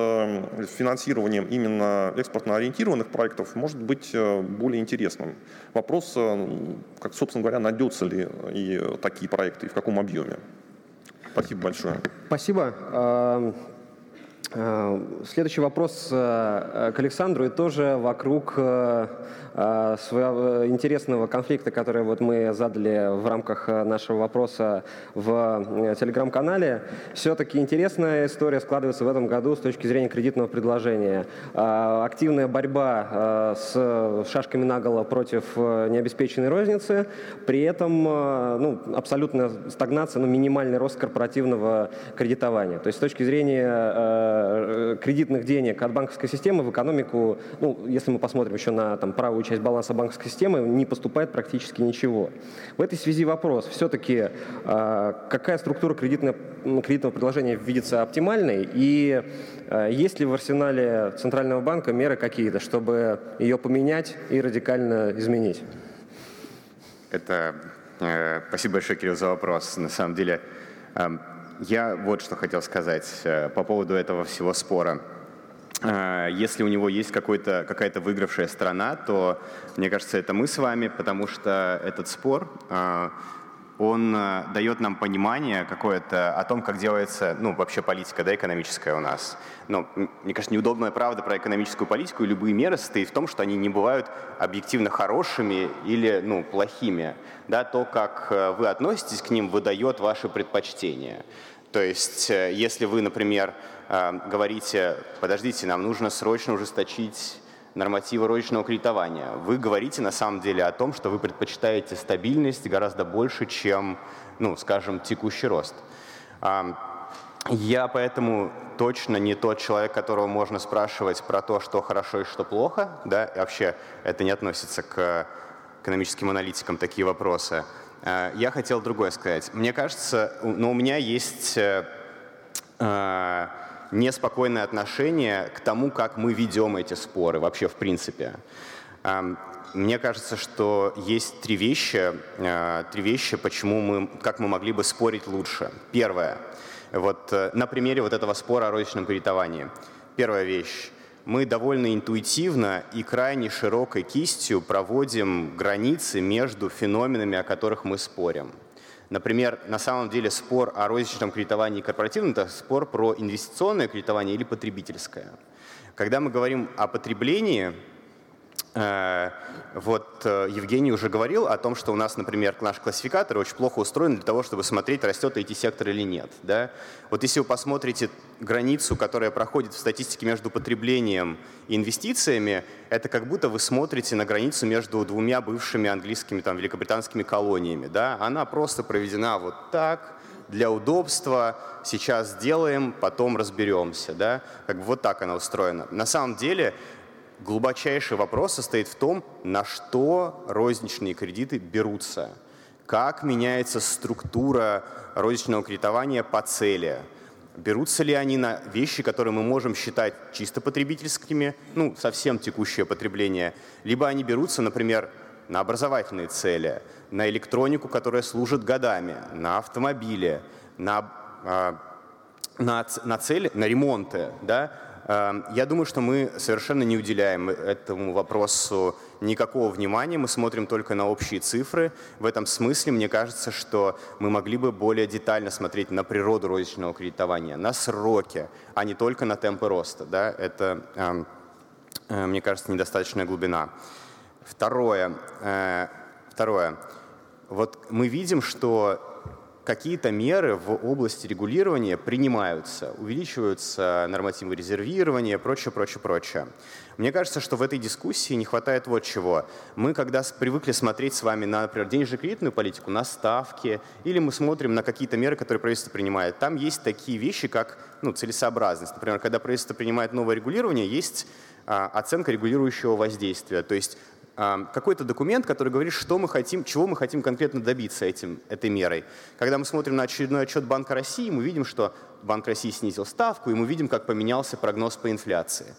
финансированием именно экспортно ориентированных проектов, может быть э, более интересным. Вопрос, э, как, собственно говоря, найдется ли и такие проекты, и в каком объеме. Спасибо большое. Спасибо. Э, следующий вопрос к Александру и тоже вокруг Э, своего интересного конфликта, который вот мы задали в рамках э, нашего вопроса в э, телеграм-канале, все-таки интересная история складывается в этом году с точки зрения кредитного предложения. Активная борьба с шашками наголо против необеспеченной розницы, при этом ну, абсолютная стагнация, ну, минимальный рост корпоративного кредитования. То есть с точки зрения кредитных денег от банковской системы в экономику, ну, если мы посмотрим еще на там, правую часть баланса банковской системы не поступает практически ничего. В этой связи вопрос, все-таки а, какая структура кредитного, предложения видится оптимальной и а, есть ли в арсенале Центрального банка меры какие-то, чтобы ее поменять и радикально изменить? Это э, спасибо большое, Кирилл, за вопрос. На самом деле, э, Я вот что хотел сказать э, по поводу этого всего спора. Э, если у него есть какая-то выигравшая сторона, то, мне кажется, это мы с вами, потому что этот спор э, он э, дает нам понимание какое-то о том, как делается, ну, вообще политика, да, экономическая у нас. Но, мне кажется, неудобная правда про экономическую политику и любые меры состоит в том, что они не бывают объективно хорошими или, ну, плохими. Да, то, как э, вы относитесь к ним, выдает ваши предпочтения. То есть, э, если вы, например, говорите, подождите, нам нужно срочно ужесточить нормативы розничного кредитования. Вы говорите на самом деле о том, что вы предпочитаете стабильность гораздо больше, чем, ну, скажем, текущий рост. Я поэтому точно не тот человек, которого можно спрашивать про то, что хорошо и что плохо. Да? И вообще это не относится к экономическим аналитикам, такие вопросы. А, я хотел другое сказать. Мне кажется, ну, у меня есть э, э, неспокойное отношение к тому, как мы ведем эти споры вообще в принципе. Мне кажется, что есть три вещи, э, три вещи, почему мы, как мы могли бы спорить лучше. Первое. Вот э, на примере вот этого спора о розничном кредитовании. Первая вещь. Мы довольно интуитивно и крайне широкой кистью проводим границы между феноменами, о которых мы спорим. Например, на самом деле спор о розничном кредитовании корпоративном – это спор про инвестиционное кредитование или потребительское. Когда мы говорим о потреблении, вот э, Евгений уже говорил о том, что у нас, например, наш классификатор очень плохо устроен для того, чтобы смотреть, растет IT-сектор или нет. Да? Вот если вы посмотрите границу, которая проходит в статистике между потреблением и инвестициями, это как будто вы смотрите на границу между двумя бывшими английскими, там, великобританскими колониями. Да? Она просто проведена вот так, для удобства, сейчас сделаем, потом разберемся. Да? Как бы вот так она устроена. На самом деле глубочайший вопрос состоит в том, на что розничные кредиты берутся, как меняется структура розничного кредитования по цели, берутся ли они на вещи, которые мы можем считать чисто потребительскими, ну, совсем текущее потребление, либо они берутся, например, на образовательные цели, на электронику, которая служит годами, на автомобили, на, а, на, на цели, на ремонты, да, я думаю, что мы совершенно не уделяем этому вопросу никакого внимания, мы смотрим только на общие цифры. В этом смысле мне кажется, что мы могли бы более детально смотреть на природу розничного кредитования, на сроки, а не только на темпы роста. Да? Это, эм, э, мне кажется, недостаточная глубина. Второе. Э, второе. Вот мы видим, что какие-то меры в области регулирования принимаются, увеличиваются нормативы резервирования, прочее, прочее, прочее. Мне кажется, что в этой дискуссии не хватает вот чего. Мы, когда привыкли смотреть с вами на, например, денежно-кредитную политику, на ставки, или мы смотрим на какие-то меры, которые правительство принимает, там есть такие вещи, как ну, целесообразность. Например, когда правительство принимает новое регулирование, есть а, оценка регулирующего воздействия. То есть какой-то документ, который говорит, что мы хотим, чего мы хотим конкретно добиться этим, этой мерой. Когда мы смотрим на очередной отчет Банка России, мы видим, что Банк России снизил ставку, и мы видим, как поменялся прогноз по инфляции.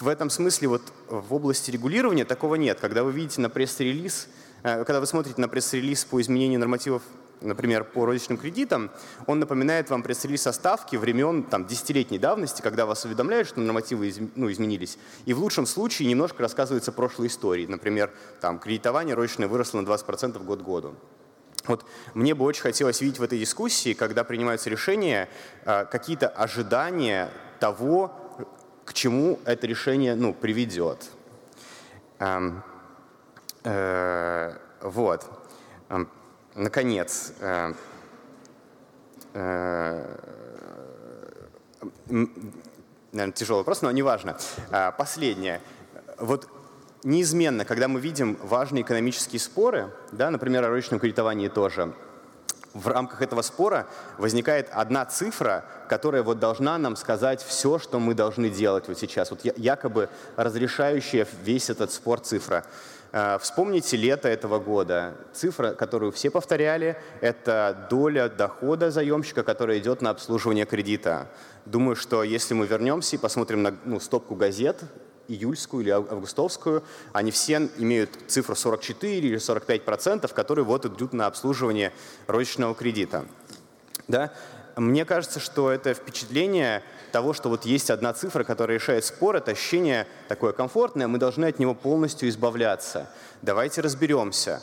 В этом смысле вот в области регулирования такого нет. Когда вы видите на пресс-релиз, э, когда вы смотрите на пресс-релиз по изменению нормативов например, по розничным кредитам, он напоминает вам пресс-релиз составки времен там, десятилетней давности, когда вас уведомляют, что нормативы из, ну, изменились. И в лучшем случае немножко рассказывается прошлой истории. Например, там, кредитование розничное выросло на 20% год к году. Вот мне бы очень хотелось видеть в этой дискуссии, когда принимаются решения, а, какие-то ожидания того, к чему это решение ну, приведет. Эм, э, вот наконец, э, э, наверное, тяжелый вопрос, но неважно. Э, последнее. Вот неизменно, когда мы видим важные экономические споры, да, например, о рыночном кредитовании тоже, в рамках этого спора возникает одна цифра, которая вот должна нам сказать все, что мы должны делать вот сейчас. Вот якобы разрешающая весь этот спор цифра. Э, вспомните лето этого года. Цифра, которую все повторяли, это доля дохода заемщика, которая идет на обслуживание кредита. Думаю, что если мы вернемся и посмотрим на ну, стопку газет, июльскую или августовскую, они все имеют цифру 44 или 45 процентов, которые вот идут на обслуживание розничного кредита. Да? мне кажется, что это впечатление того, что вот есть одна цифра, которая решает спор, это ощущение такое комфортное, мы должны от него полностью избавляться. Давайте разберемся.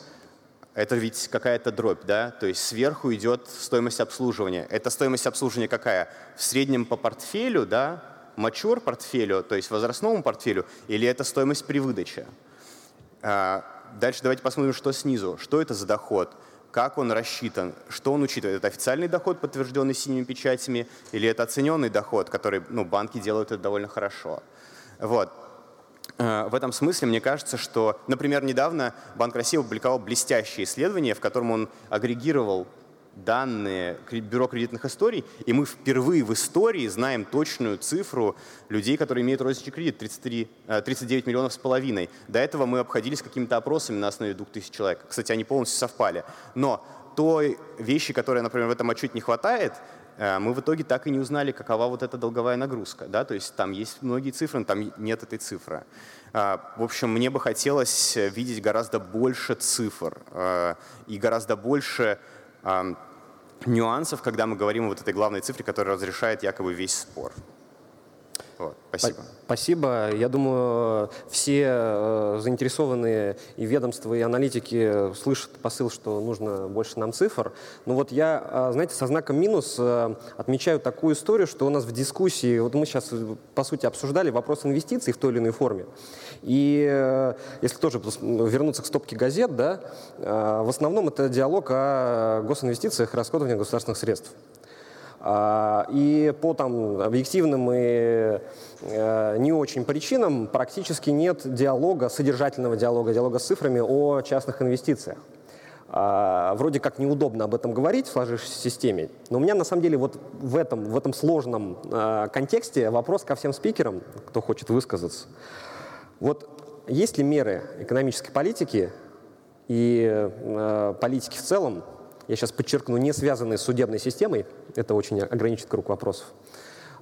Это ведь какая-то дробь, да? То есть сверху идет стоимость обслуживания. Эта стоимость обслуживания какая? В среднем по портфелю, да? Мачур портфелю, то есть возрастному портфелю, или это стоимость при выдаче? А, дальше давайте посмотрим, что снизу. Что это за доход? Как он рассчитан, что он учитывает. Это официальный доход, подтвержденный синими печатями, или это оцененный доход, который ну, банки делают это довольно хорошо. Вот. Э, в этом смысле мне кажется, что, например, недавно Банк России опубликовал блестящее исследование, в котором он агрегировал данные Бюро кредитных историй, и мы впервые в истории знаем точную цифру людей, которые имеют розничный кредит 33, 39 э, миллионов с половиной. До этого мы обходились какими-то опросами на основе 2000 человек. Кстати, они полностью совпали. Но той вещи, которой, например, в этом отчете не хватает, э, мы в итоге так и не узнали, какова вот эта долговая нагрузка. Да? То есть там есть многие цифры, но там нет этой цифры. Э, в общем, мне бы хотелось видеть гораздо больше цифр и гораздо больше нюансов, когда мы говорим вот этой главной цифре, которая разрешает якобы весь спор. Вот, спасибо. Спасибо. Я думаю, все э, заинтересованные и ведомства, и аналитики слышат посыл, что нужно больше нам цифр. Но вот я, э, знаете, со знаком минус э, отмечаю такую историю, что у нас в дискуссии, вот мы сейчас, по сути, обсуждали вопрос инвестиций в той или иной форме. И если тоже вернуться к стопке газет, да, в основном это диалог о госинвестициях и расходовании государственных средств. А, и по там, объективным и э, не очень причинам практически нет диалога, содержательного диалога, диалога с цифрами о частных инвестициях. А, вроде как неудобно об этом говорить в сложившейся системе, но у меня на самом деле вот в этом, в этом сложном а, контексте вопрос ко всем спикерам, кто хочет высказаться. Вот есть ли меры экономической политики и э, политики в целом, я сейчас подчеркну, не связанные с судебной системой, это очень ограничит круг вопросов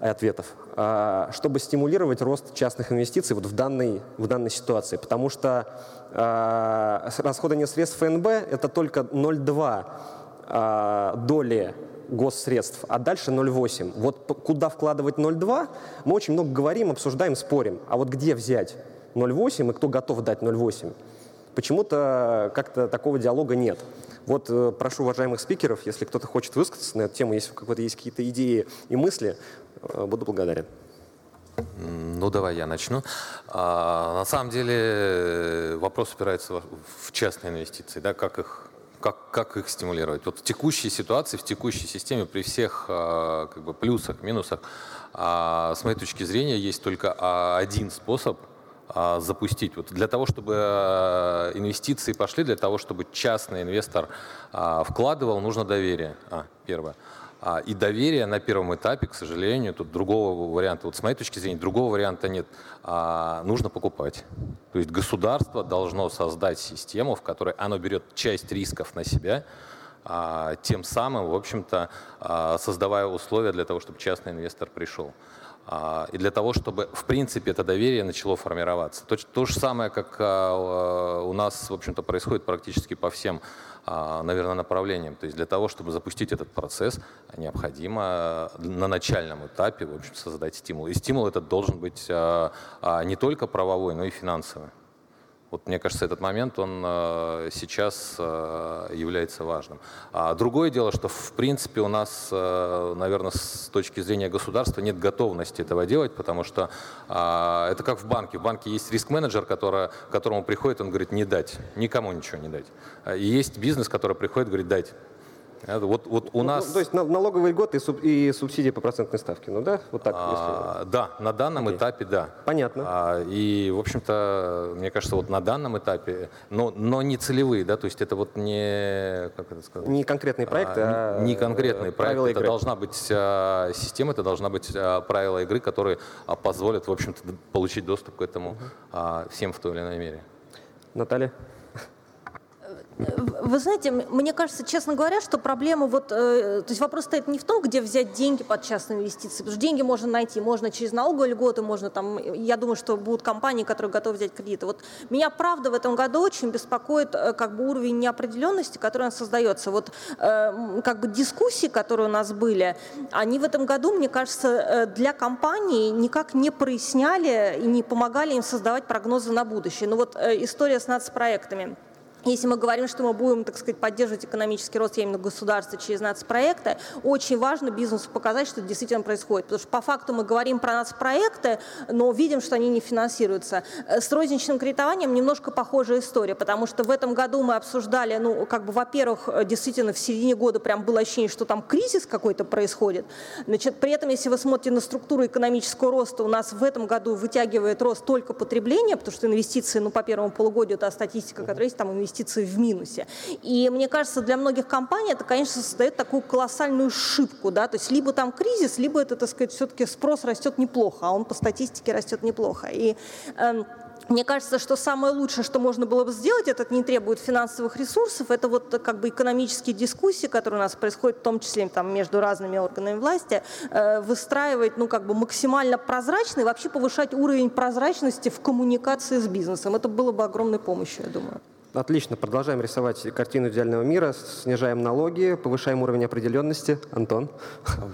и ответов, а, чтобы стимулировать рост частных инвестиций вот в, данной, в данной ситуации. Потому что а, расходование средств ФНБ – это только 0,2 а, доли госсредств, а дальше 0,8. Вот куда вкладывать 0,2, мы очень много говорим, обсуждаем, спорим. А вот где взять 0,8 и кто готов дать 0,8? Почему-то как-то такого диалога нет. Вот э, прошу уважаемых спикеров, если кто-то хочет высказаться на эту тему, если какие-то есть какие-то идеи и мысли, э, буду благодарен. Ну, давай я начну. А, на самом деле вопрос упирается в частные инвестиции, да, как их как, как их стимулировать? Вот в текущей ситуации, в текущей системе, при всех а, как бы, плюсах, минусах, а, с моей точки зрения, есть только а, один способ запустить. Вот для того, чтобы а, инвестиции пошли, для того, чтобы частный инвестор а, вкладывал, нужно доверие. А, первое. И доверие на первом этапе, к сожалению, тут другого варианта, вот с моей точки зрения, другого варианта нет. Нужно покупать. То есть государство должно создать систему, в которой оно берет часть рисков на себя, тем самым, в общем-то, создавая условия для того, чтобы частный инвестор пришел. А, и для того, чтобы, в принципе, это доверие начало формироваться. То, то же самое, как а, у нас, в общем-то, происходит практически по всем, а, наверное, направлениям. То есть для того, чтобы запустить этот процесс, необходимо на начальном этапе, в общем, создать стимул. И стимул этот должен быть не только правовой, но и финансовый. Вот мне кажется, этот момент, он э, сейчас э, является важным. А другое дело, что в принципе у нас, э, наверное, с точки зрения государства нет готовности этого делать, потому что это как в банке. В банке есть риск-менеджер, который, которому приходит, он говорит, не дать, никому ничего не дать. И есть бизнес, который приходит, говорит, дать. Вот, вот у ну, нас... Ну, то есть налоговые льготы и, суб, и субсидии по процентной ставке, ну да? Вот так, а, если... Да, на данном okay. этапе да. Понятно. А, и, в общем-то, мне кажется, вот на данном этапе, но, но не целевые, да, то есть это вот не... Как это сказать? Не конкретные проекты, а... а не конкретные проекты. Это должна быть а, система, это должна быть а, правила игры, которые а, позволят, в общем-то, получить доступ к этому а, всем в той или иной мере. Наталья? Вы знаете, мне кажется, честно говоря, что проблема вот, э, то есть вопрос стоит не в том, где взять деньги под частные инвестиции, потому что деньги можно найти, можно через налоговые льготы, можно там, я думаю, что будут компании, которые готовы взять кредиты. Вот меня, правда, в этом году очень беспокоит э, как бы уровень неопределенности, который у нас создается. Вот э, как бы дискуссии, которые у нас были, они в этом году, мне кажется, для компаний никак не проясняли и не помогали им создавать прогнозы на будущее. Ну вот история с нацпроектами. Если мы говорим, что мы будем, так сказать, поддерживать экономический рост, именно государства через нацпроекты, очень важно бизнесу показать, что это действительно происходит. Потому что по факту мы говорим про нацпроекты, но видим, что они не финансируются. Э, с розничным кредитованием немножко похожая история, потому что в этом году мы обсуждали, ну, как бы, во-первых, э, действительно, в середине года прям было ощущение, что там кризис какой-то происходит. Значит, при этом, если вы смотрите на структуру экономического роста, у нас в этом году вытягивает рост только потребление, потому что инвестиции, ну, по первому полугодию, это статистика, которая есть, там инвестиции инвестиции в минусе. И мне кажется, для многих компаний это, конечно, создает такую колоссальную шибку, да, то есть либо там кризис, либо это, так сказать, все-таки спрос растет неплохо, а он по статистике растет неплохо. И э, мне кажется, что самое лучшее, что можно было бы сделать, это не требует финансовых ресурсов, это вот как бы экономические дискуссии, которые у нас происходят, в том числе там, между разными органами власти, э, выстраивать ну, как бы максимально прозрачно и вообще повышать уровень прозрачности в коммуникации с бизнесом. Это было бы огромной помощью, я думаю. Отлично, продолжаем рисовать картину идеального мира, снижаем налоги, повышаем уровень определенности. Антон?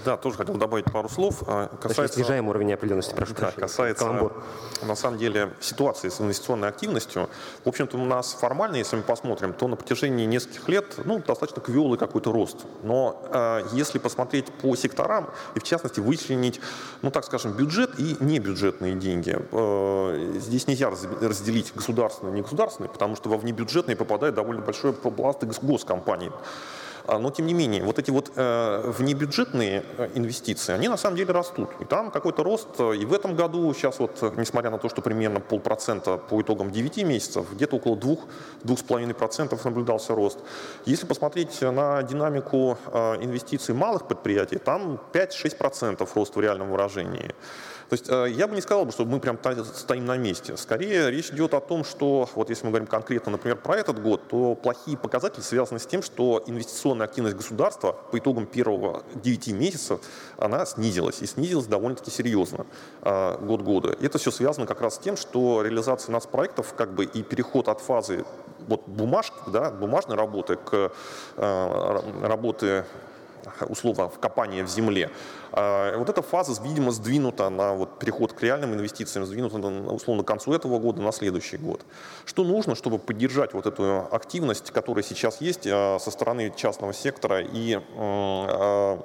Да, тоже хотел добавить пару слов. А, касается... Точнее, снижаем уровень определенности, прошу да, прощения. Касается, Каламбур. на самом деле, ситуации с инвестиционной активностью. В общем-то, у нас формально, если мы посмотрим, то на протяжении нескольких лет ну, достаточно квелый какой-то рост. Но э, если посмотреть по секторам, и в частности вычленить, ну так скажем, бюджет и небюджетные деньги, э, здесь нельзя разделить государственные и негосударственные, потому что во внебюджетные бюджетные попадает довольно большой пласт госкомпаний. А, но тем не менее, вот эти вот э, внебюджетные э, инвестиции, они на самом деле растут. И там какой-то рост э, и в этом году, сейчас вот, э, несмотря на то, что примерно полпроцента по итогам 9 месяцев, где-то около 2-2,5% наблюдался рост. Если посмотреть на динамику инвестиций малых предприятий, там 5-6% рост в реальном выражении. То есть э, я бы не сказал, что мы прям стоим на месте. Скорее речь идет о том, что вот если мы говорим конкретно, например, про этот год, то плохие показатели связаны с тем, что инвестиционная активность государства по итогам первого 9 месяцев, она снизилась. И снизилась довольно-таки серьезно э, год года. Это все связано как раз с тем, что реализация нацпроектов как бы и переход от фазы вот бумажки, да, бумажной работы к э, работе условно вкопания в земле. А, вот эта фаза, видимо, сдвинута на вот переход к реальным инвестициям, сдвинута на, условно к концу этого года, на следующий год. Что нужно, чтобы поддержать вот эту активность, которая сейчас есть а, со стороны частного сектора и а,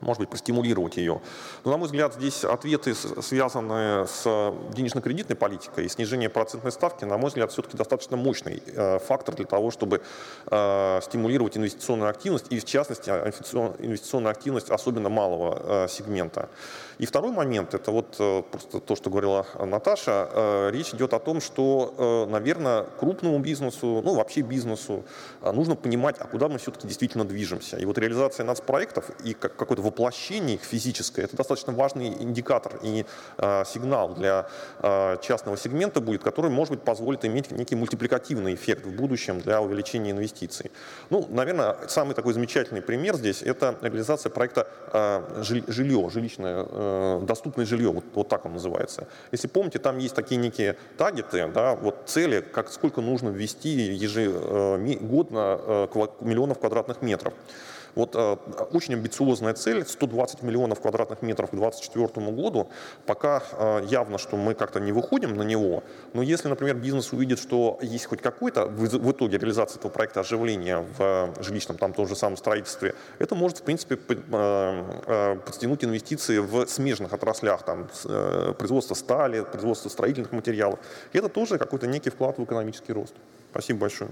может быть, простимулировать ее. Но, на мой взгляд, здесь ответы, связанные с денежно-кредитной политикой и снижение процентной ставки, на мой взгляд, все-таки достаточно мощный э, фактор для того, чтобы э, стимулировать инвестиционную активность и, в частности, инвестиционную активность особенно малого э, сегмента. И второй момент, это вот просто то, что говорила Наташа, речь идет о том, что, наверное, крупному бизнесу, ну, вообще бизнесу, нужно понимать, а куда мы все-таки действительно движемся. И вот реализация нацпроектов и какой-то воплощение их физическое, это достаточно важный индикатор и э, сигнал для э, частного сегмента будет, который, может быть, позволит иметь некий мультипликативный эффект в будущем для увеличения инвестиций. Ну, наверное, самый такой замечательный пример здесь – это реализация проекта э, жилье, жилищное, э, доступное жилье, вот, вот так он называется. Если помните, там есть такие некие таргеты, да, вот цели, как сколько нужно ввести ежегодно э, миллионов квадратных метров. Вот э, очень амбициозная цель, 120 миллионов квадратных метров к 2024 году. Пока э, явно, что мы как-то не выходим на него, но если, например, бизнес увидит, что есть хоть какой-то в итоге реализация этого проекта оживления в э, жилищном, там том же самом строительстве, это может, в принципе, подтянуть инвестиции в смежных отраслях, там, производство стали, производство строительных материалов. И это тоже какой-то некий вклад в экономический рост. Спасибо большое.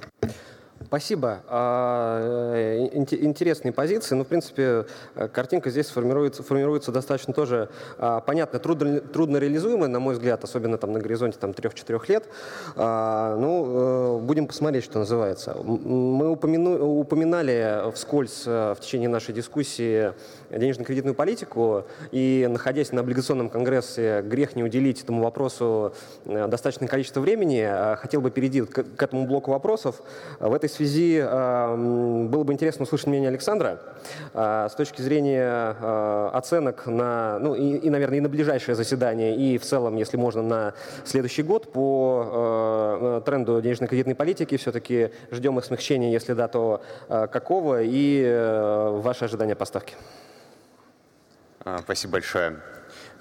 Спасибо. А, э, интересные позиции. Ну, в принципе, э, картинка здесь формируется, формируется достаточно тоже а, понятно, трудно, трудно реализуемая, на мой взгляд, особенно там на горизонте там, 3-4 лет. А, ну, э, будем посмотреть, что называется. Мы упомяну, упоминали вскользь в течение нашей дискуссии денежно-кредитную политику, и, находясь на облигационном конгрессе, грех не уделить этому вопросу достаточное количество времени. Хотел бы перейти к, этому блоку вопросов. В этой связи было бы интересно услышать мнение Александра с точки зрения оценок на, ну и, и, наверное, и на ближайшее заседание, и в целом, если можно, на следующий год по тренду денежно-кредитной политики. Все-таки ждем их смягчения, если да, то какого, и ваши ожидания поставки. А, спасибо большое.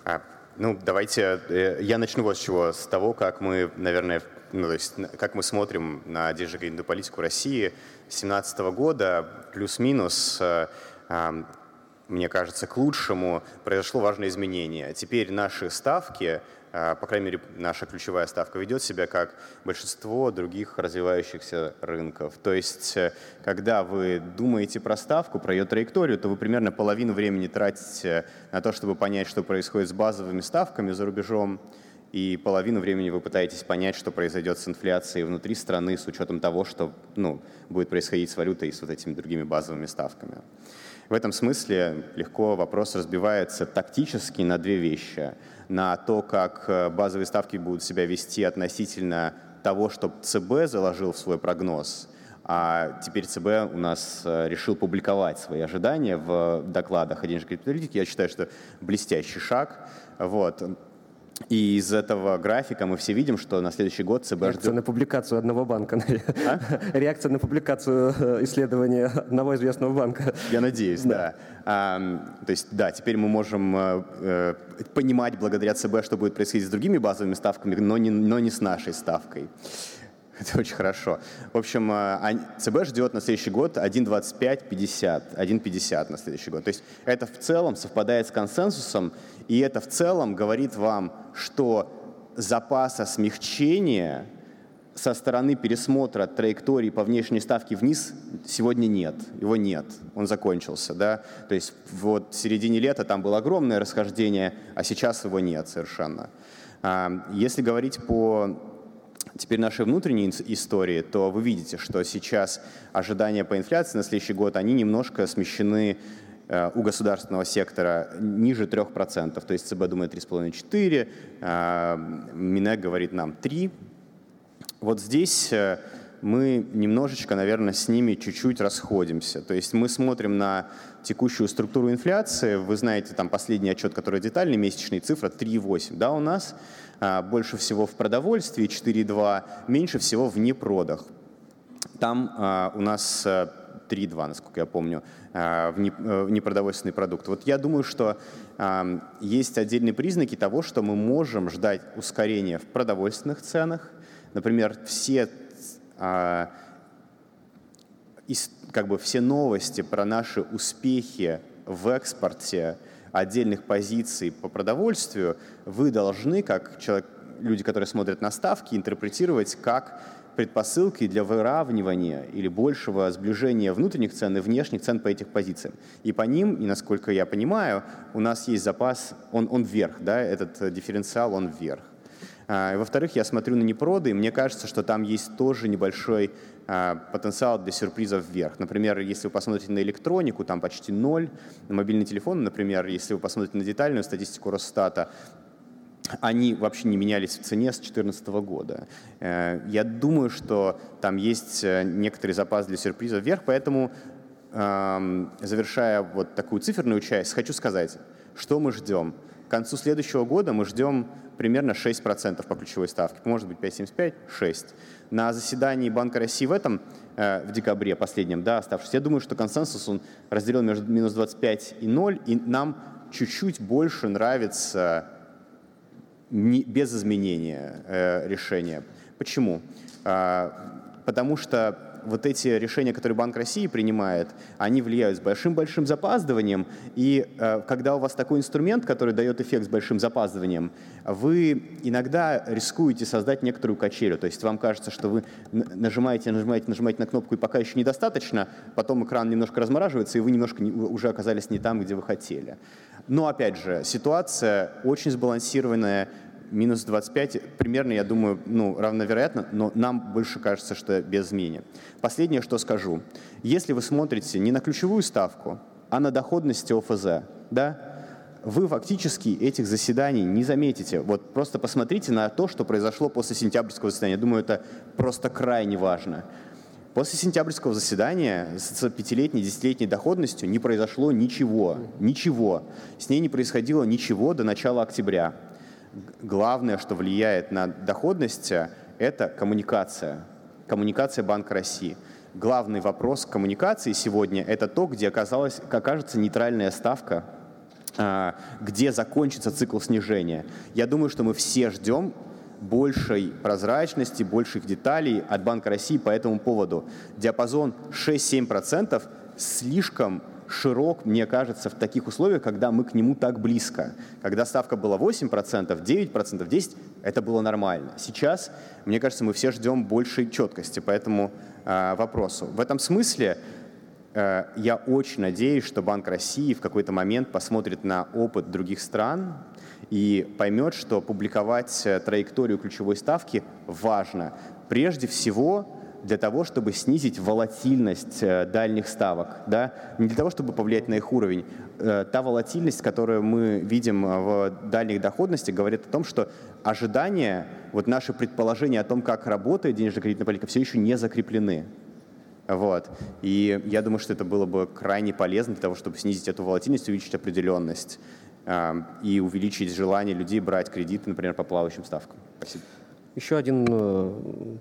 А, ну, давайте, э, я начну вот с чего, с того, как мы, наверное, ну, то есть, как мы смотрим на денежно-кредитную политику России с 2017 года, плюс-минус, э, мне кажется, к лучшему произошло важное изменение. Теперь наши ставки а, по крайней мере, наша ключевая ставка ведет себя как большинство других развивающихся рынков. То есть, э, когда вы думаете про ставку, про ее траекторию, то вы примерно половину времени тратите на то, чтобы понять, что происходит с базовыми ставками за рубежом, и половину времени вы пытаетесь понять, что произойдет с инфляцией внутри страны с учетом того, что ну, будет происходить с валютой и с вот этими другими базовыми ставками. В этом смысле легко вопрос разбивается тактически на две вещи – на то, как э, базовые ставки будут себя вести относительно того, что ЦБ заложил в свой прогноз, а теперь ЦБ у нас э, решил публиковать свои ожидания в докладах о денежной политике. Я считаю, что блестящий шаг. Вот. И из этого графика мы все видим, что на следующий год ЦБ Реакция ждет... на публикацию одного банка. А? Реакция на публикацию э, исследования одного известного банка. Я надеюсь, да. да. А, то есть, да, теперь мы можем э, э понимать благодаря ЦБ, что будет происходить с другими базовыми ставками, но не, но не с нашей ставкой. Это очень хорошо. В общем, э, ЦБ ждет на следующий год 1,25-50, 1,50 на следующий год. То есть это в целом совпадает с консенсусом, и это в целом говорит вам, что запаса смягчения со стороны пересмотра траектории по внешней ставке вниз сегодня нет. Его нет. Он закончился. Да? То есть вот в середине лета там было огромное расхождение, а сейчас его нет совершенно. А, если говорить по теперь нашей внутренней истории, то вы видите, что сейчас ожидания по инфляции на следующий год, они немножко смещены э, у государственного сектора ниже 3%. То есть ЦБ думает 3,5-4, а, Минэк говорит нам 3%. Вот здесь э, мы немножечко, наверное, с ними чуть-чуть расходимся. То есть мы смотрим на текущую структуру инфляции. Вы знаете, там последний отчет, который детальный, месячный цифра 3,8 да, у нас. А, больше всего в продовольствии 4,2, меньше всего в непродах. Там а, у нас 3,2, э, насколько я помню, а, в э, непродовольственный продукт. Вот я думаю, что есть отдельные признаки того, что мы можем ждать ускорения в продовольственных ценах. Например, все как бы все новости про наши успехи в экспорте отдельных позиций по продовольствию, вы должны, как человек, люди, которые смотрят на ставки, интерпретировать как предпосылки для выравнивания или большего сближения внутренних цен и внешних цен по этим позициям. И по ним, и насколько я понимаю, у нас есть запас, он, он вверх, да, этот дифференциал, он вверх. А, во-вторых, я смотрю на непроды, и мне кажется, что там есть тоже небольшой потенциал для сюрпризов вверх. Например, если вы посмотрите на электронику, там почти ноль. На мобильный телефон, например, если вы посмотрите на детальную статистику Росстата, они вообще не менялись в цене с 2014 года. Э, я думаю, что там есть э, некоторый запас для сюрпризов вверх, поэтому, завершая вот такую циферную часть, хочу сказать, что мы ждем. К концу следующего года мы ждем примерно 6% по ключевой ставке, может быть 5,75, 6. На заседании Банка России в этом, э, в декабре последнем, да, оставшись, я думаю, что консенсус он разделен между минус 25 и 0, и нам чуть-чуть больше нравится не, без изменения э, решения. Почему? Э, потому что вот эти решения, которые Банк России принимает, они влияют с большим-большим запаздыванием. И э, когда у вас такой инструмент, который дает эффект с большим запаздыванием, вы иногда рискуете создать некоторую качелю. То есть вам кажется, что вы нажимаете, нажимаете, нажимаете на кнопку и пока еще недостаточно, потом экран немножко размораживается, и вы немножко не, уже оказались не там, где вы хотели. Но опять же, ситуация очень сбалансированная, минус 25, примерно, я думаю, ну, равновероятно, но нам больше кажется, что без изменения. Последнее, что скажу. Если вы смотрите не на ключевую ставку, а на доходность ОФЗ, да, вы фактически этих заседаний не заметите. Вот просто посмотрите на то, что произошло после сентябрьского заседания. Думаю, это просто крайне важно. После сентябрьского заседания с пятилетней, десятилетней доходностью не произошло ничего. Ничего. С ней не происходило ничего до начала октября. Главное, что влияет на доходность, это коммуникация. Коммуникация Банка России. Главный вопрос коммуникации сегодня – это то, где оказалась, окажется нейтральная ставка, а, где закончится цикл снижения. Я думаю, что мы все ждем большей прозрачности, больших деталей от Банка России по этому поводу. Диапазон 6-7% слишком широк, мне кажется, в таких условиях, когда мы к нему так близко. Когда ставка была 8%, 9%, 10%, это было нормально. Сейчас, мне кажется, мы все ждем большей четкости по этому э, вопросу. В этом смысле э, я очень надеюсь, что Банк России в какой-то момент посмотрит на опыт других стран, и поймет, что публиковать э, траекторию ключевой ставки важно. Прежде всего для того, чтобы снизить волатильность э, дальних ставок, да? не для того, чтобы повлиять на их уровень. Э, та волатильность, которую мы видим в дальних доходности, говорит о том, что ожидания, вот наши предположения о том, как работает денежно-кредитная политика, все еще не закреплены. Вот. И я думаю, что это было бы крайне полезно для того, чтобы снизить эту волатильность, увеличить определенность и увеличить желание людей брать кредиты, например, по плавающим ставкам. Спасибо. Еще один э,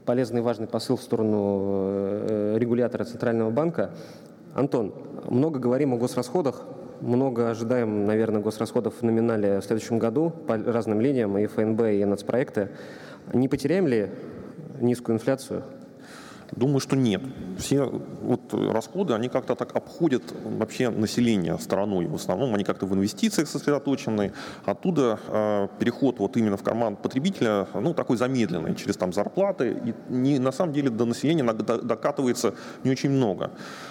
полезный и важный посыл в сторону э, регулятора Центрального банка. Антон, много говорим о госрасходах, много ожидаем, наверное, госрасходов в номинале в следующем году по разным линиям, и ФНБ, и нацпроекты. Не потеряем ли низкую инфляцию? Думаю, что нет. Все вот расходы, они как-то так обходят вообще население стороной. В основном они как-то в инвестициях сосредоточены. Оттуда э, переход вот именно в карман потребителя, ну, такой замедленный, через там зарплаты. И не, на самом деле до населения докатывается не очень много.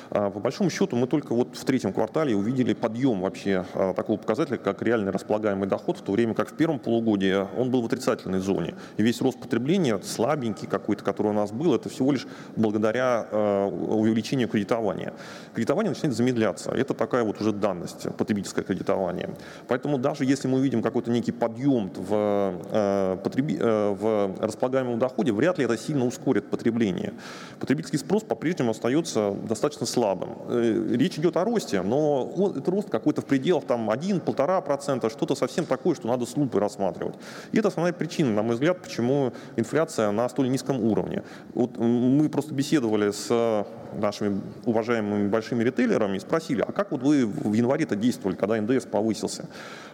А, по большому счету мы только вот в третьем квартале увидели подъем вообще а, такого показателя, как реальный располагаемый доход, в то время как в первом полугодии он был в отрицательной зоне. И весь рост потребления, слабенький какой-то, который у нас был, это всего лишь благодаря а, увеличению кредитования. Кредитование начинает замедляться. Это такая вот уже данность, потребительское кредитование. Поэтому даже если мы увидим какой-то некий подъем в, потреби... в располагаемом доходе, вряд ли это сильно ускорит потребление. Потребительский спрос по-прежнему остается достаточно слабым. Э, речь идет о росте, но он, это рост какой-то в пределах там 1-1,5%, что-то совсем такое, что надо с лупой рассматривать. И это основная причина, на мой взгляд, почему инфляция на столь низком уровне. Вот мы просто беседовали с нашими уважаемыми большими ритейлерами и спросили, а как вот вы в январе-то действовали, когда НДС повысился?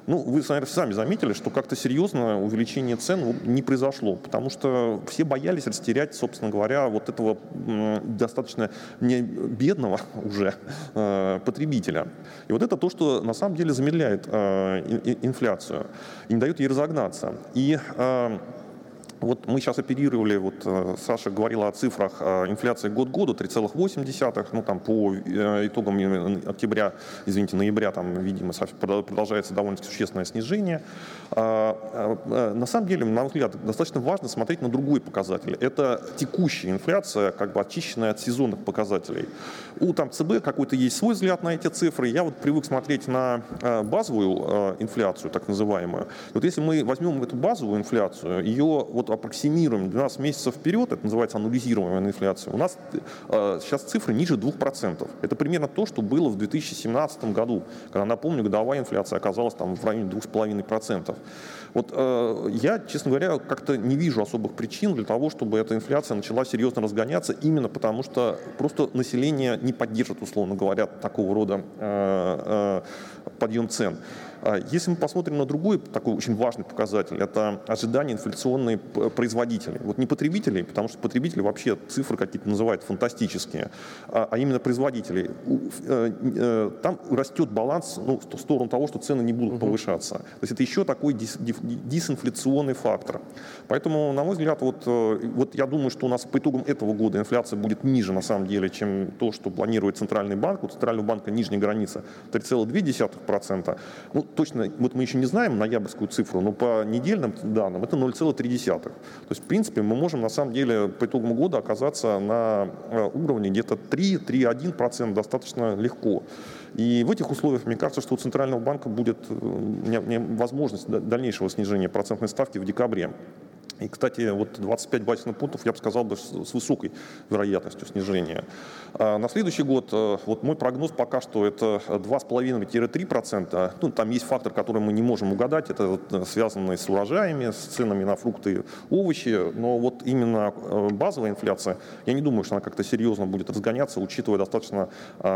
Ну, вы, наверное, сами заметили, что как-то серьезно увеличение цен не произошло, потому что все боялись растерять, собственно говоря, вот этого достаточно не бедного уже э, потребителя. И вот это то, что на самом деле замедляет э, инфляцию и не дает ей разогнаться. И э, вот мы сейчас оперировали, вот э, Саша говорила о цифрах э, инфляции год году 3,8, ну там по э, итогам октября, извините, ноября там, видимо, продолжается довольно существенное снижение. А, на самом деле, на мой взгляд, достаточно важно смотреть на другой показатель. Это текущая инфляция, как бы очищенная от сезонных показателей. У там ЦБ какой-то есть свой взгляд на эти цифры. Я вот привык смотреть на базовую инфляцию, так называемую. Вот если мы возьмем эту базовую инфляцию, ее вот аппроксимируем 12 месяцев вперед, это называется анализируемая инфляция, у нас э, сейчас цифры ниже 2%. Это примерно то, что было в 2017 году, когда, напомню, годовая инфляция оказалась там в районе 2,5%. Вот э, я, честно говоря, как-то не вижу особых причин для того, чтобы эта инфляция начала серьезно разгоняться, именно потому что просто население не поддержит, условно говоря, такого рода э, подъем цен. А если мы посмотрим на другой такой очень важный показатель, это ожидания инфляционные производителей. Вот не потребителей, потому что потребители вообще цифры какие-то называют фантастические, а, а именно производителей. Э, э, там растет баланс ну, в сторону того, что цены не будут угу. повышаться. То есть это еще такой дис, дисинфляционный фактор. Поэтому, на мой взгляд, вот, э, вот я думаю, что у нас по итогам этого года инфляция будет ниже, на самом деле, чем то, что планирует Центральный банк. У Центрального банка нижняя граница 3,2%. Ну, точно, вот мы еще не знаем ноябрьскую цифру, но по недельным данным это 0,3. То есть, в принципе, мы можем на самом деле по итогам года оказаться на э, уровне где-то 3-3,1% достаточно легко. И в этих условиях, мне кажется, что у Центрального банка будет э, возможность дальнейшего снижения процентной ставки в декабре. И, кстати, вот 25 базисных пунктов, я бы сказал, бы, с высокой вероятностью снижения. А на следующий год, э, вот мой прогноз пока что это 2,5-3%. Ну, там есть фактор, который мы не можем угадать, это вот э, с урожаями, с ценами на фрукты, овощи, но вот именно э, базовая инфляция, я не думаю, что она как-то серьезно будет разгоняться, учитывая достаточно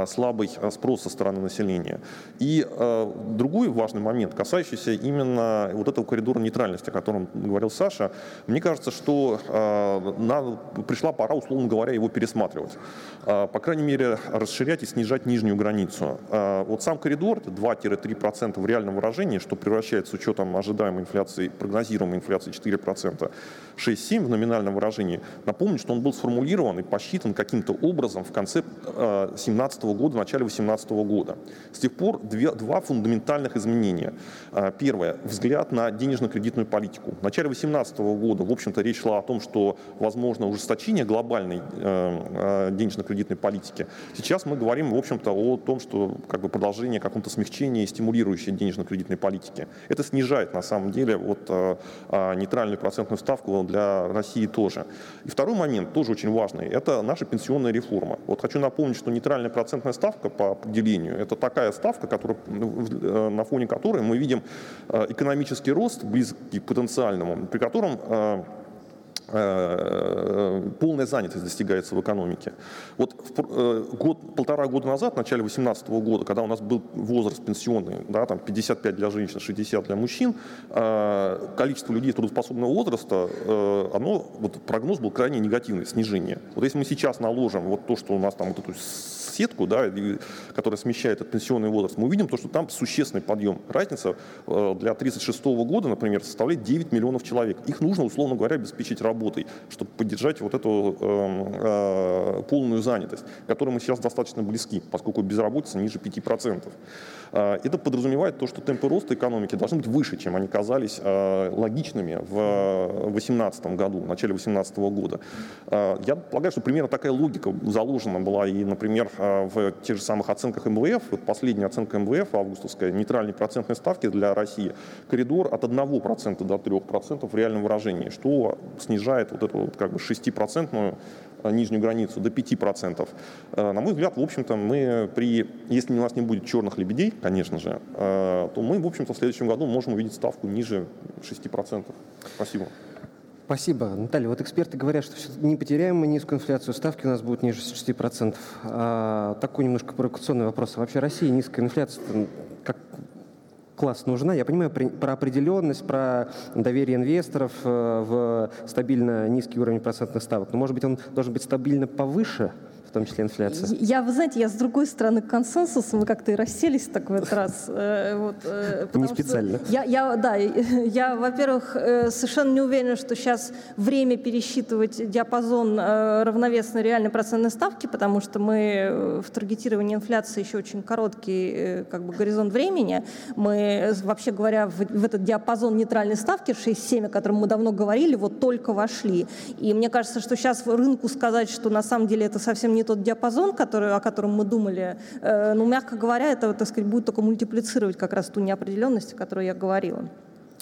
слабый спрос со стороны населения. И другой важный момент, касающийся именно вот этого коридора нейтральности, о котором говорил Саша, мне кажется, что э, надо, пришла пора, условно говоря, его пересматривать. Э, по крайней мере, расширять и снижать нижнюю границу. Э, вот сам коридор, это 2-3% в реальном выражении, что превращается с учетом ожидаемой инфляции, прогнозируемой инфляции 4%, 6-7 в номинальном выражении. Напомню, что он был сформулирован и посчитан каким-то образом в конце 2017 года, начале 2018 года. С тех пор две, два фундаментальных изменения. Первое. Взгляд на денежно-кредитную политику. В начале 2018 года, в общем-то, речь шла о том, что возможно ужесточение глобальной э, э, денежно-кредитной политики. Сейчас мы говорим, в общем-то, о том, что как бы продолжение каком-то смягчения и стимулирующей денежно-кредитной политики. Это снижает, на самом деле, вот, э, нейтральную процентную ставку для России тоже. И второй момент, тоже очень важный, это наша пенсионная реформа. Вот хочу напомнить, что нейтральная процентная ставка по определению, это такая ставка, которая, на фоне которой мы видим экономический рост близкий к потенциальному, при котором Э, э, полная занятость достигается в экономике. Вот э, год, полтора года назад, в начале 2018 года, когда у нас был возраст пенсионный, да, там 55 для женщин, 60 для мужчин, количество людей трудоспособного возраста, оно, вот прогноз был крайне негативный, снижение. Вот если мы сейчас наложим вот то, что у нас там вот эту сетку, да, которая смещает этот пенсионный возраст, мы увидим то, что там существенный подъем. Разница э, для 1936 года, например, составляет 9 миллионов человек. Их нужно, условно говоря, обеспечить работой, чтобы поддержать вот эту э, э, полную занятость, к которой мы сейчас достаточно близки, поскольку безработица ниже 5%. Э, это подразумевает то, что темпы роста экономики должны быть выше, чем они казались э, логичными в 2018 году, в начале 2018 года. Э, я полагаю, что примерно такая логика заложена была и, например, в тех же самых оценках МВФ. Вот последняя оценка МВФ августовская, нейтральной процентной ставки для России, коридор от 1% до 3% в реальном выражении, что снижает вот эту вот как бы 6% Э, нижнюю границу до 5%. Э, на мой взгляд, в общем-то, мы при, если у нас не будет черных лебедей, конечно же, э, то мы, в общем-то, в следующем году можем увидеть ставку ниже 6%. Спасибо. Спасибо. Наталья, вот эксперты говорят, что не потеряем мы низкую инфляцию, ставки у нас будут ниже 6%. А, такой немножко провокационный вопрос. Вообще Россия низкая инфляция, как класс нужна. Я понимаю про определенность, про доверие инвесторов э, в стабильно низкий уровень процентных ставок. Но, может быть, он должен быть стабильно повыше, том числе инфляция? Я, вы знаете, я с другой стороны консенсуса, мы как-то и расселись так в этот раз. Э, вот, э, не специально. Я, я, да, я, во-первых, э, совершенно не уверена, что сейчас время пересчитывать диапазон равновесной реальной процентной ставки, потому что мы в таргетировании инфляции еще очень короткий как бы, горизонт времени. Мы, вообще говоря, в, в этот диапазон нейтральной ставки 6-7, о котором мы давно говорили, вот только вошли. И мне кажется, что сейчас рынку сказать, что на самом деле это совсем не не тот диапазон, который, о котором мы думали, э, ну, мягко говоря, это, так сказать, будет только мультиплицировать как раз ту неопределенность, о которой я говорила.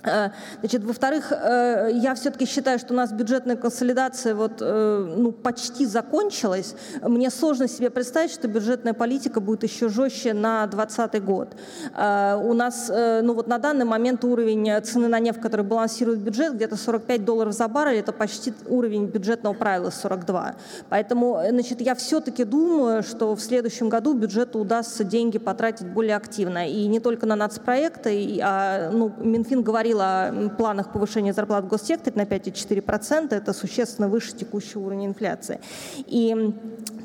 Э, значит, во-вторых, э, я все-таки считаю, что у нас бюджетная консолидация вот, э, ну, почти закончилась. Мне сложно себе представить, что бюджетная политика будет еще жестче на 2020 год. У нас ну, вот на данный момент уровень цены на нефть, который балансирует бюджет, где-то 45 долларов за баррель, это почти уровень бюджетного правила 42. Поэтому значит, я все-таки думаю, что в следующем году бюджету удастся деньги потратить более активно. И не только на нацпроекты, а ну, Минфин говорит, говорила о планах повышения зарплат в госсекторе на 5,4%. Это существенно выше текущего уровня инфляции. И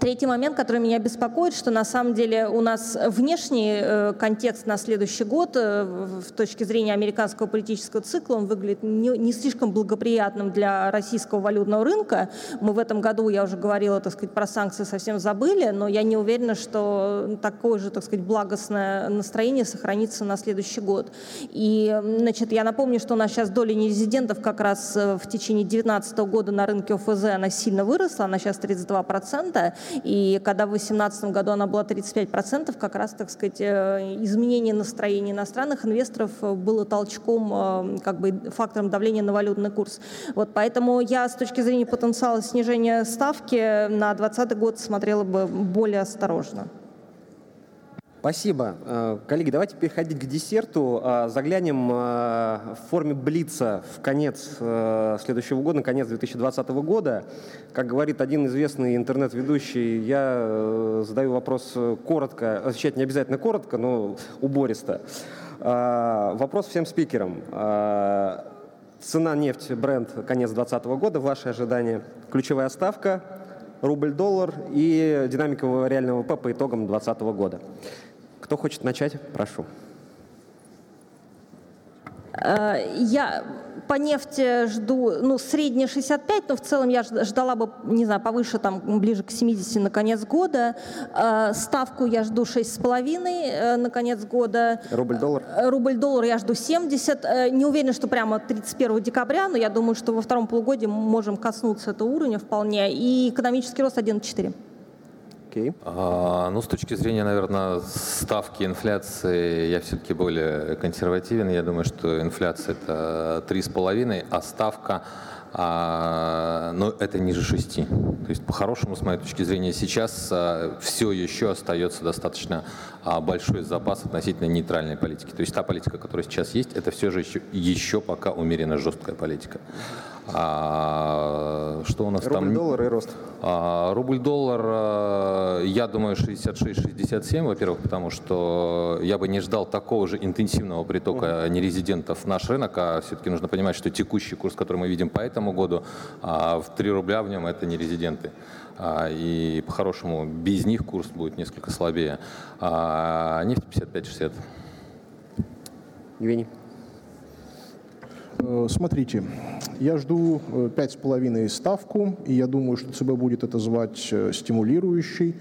третий момент, который меня беспокоит, что на самом деле у нас внешний э, контекст на следующий год э, в точке зрения американского политического цикла, он выглядит не, слишком благоприятным для российского валютного рынка. Мы в этом году, я уже говорила, так сказать, про санкции совсем забыли, но я не уверена, что такое же, так сказать, благостное настроение сохранится на следующий год. И, значит, я напомню, что у нас сейчас доля нерезидентов как раз в течение 2019 года на рынке ОФЗ она сильно выросла, она сейчас 32%, и когда в 2018 году она была 35%, как раз, так сказать, изменение настроения иностранных инвесторов было толчком, как бы фактором давления на валютный курс. Вот поэтому я с точки зрения потенциала снижения ставки на 2020 год смотрела бы более осторожно. Спасибо. Э, коллеги, давайте переходить к десерту. Э, заглянем э, в форме блица в конец следующего года, конец 2020 года. Как говорит один известный интернет-ведущий, я задаю вопрос коротко, отвечать не обязательно коротко, но убористо. Вопрос всем спикерам. Цена нефти, бренд, конец 2020 года, ваши ожидания, ключевая ставка, рубль-доллар и динамика реального ВВП по итогам 2020 года. Кто хочет начать? Прошу. Э, я по нефти жду, ну, средняя 65, но в целом я ждала бы, не знаю, повыше, там, ближе к 70 на конец года. Э, ставку я жду 6,5 э, на конец года. Рубль-доллар? Рубль-доллар я жду 70. Не уверена, что прямо 31 декабря, но я думаю, что во втором полугодии мы можем коснуться этого уровня вполне. И экономический рост 1,4. Окей. А, ну, с точки зрения, наверное, ставки инфляции, я все-таки более консервативен. Я думаю, что инфляция это 3,5, а ставка а, но это ниже 6. То есть, по-хорошему, с моей точки зрения, сейчас а, все еще остается достаточно а, большой запас относительно нейтральной политики. То есть та политика, которая сейчас есть, это все же еще, еще пока умеренно жесткая политика. А, что у нас рубль, там? Рубль-доллар и рост. А, рубль-доллар, а, я думаю, 66-67, во-первых, потому что я бы не ждал такого же интенсивного притока uh-huh. нерезидентов в наш рынок, а все-таки нужно понимать, что текущий курс, который мы видим по этому году, а, в 3 рубля в нем это нерезиденты. А, и по-хорошему без них курс будет несколько слабее. А нефть 55-60. Евгений. Э, смотрите, я жду 5,5 э, ставку, и я думаю, что ЦБ будет это звать э, стимулирующей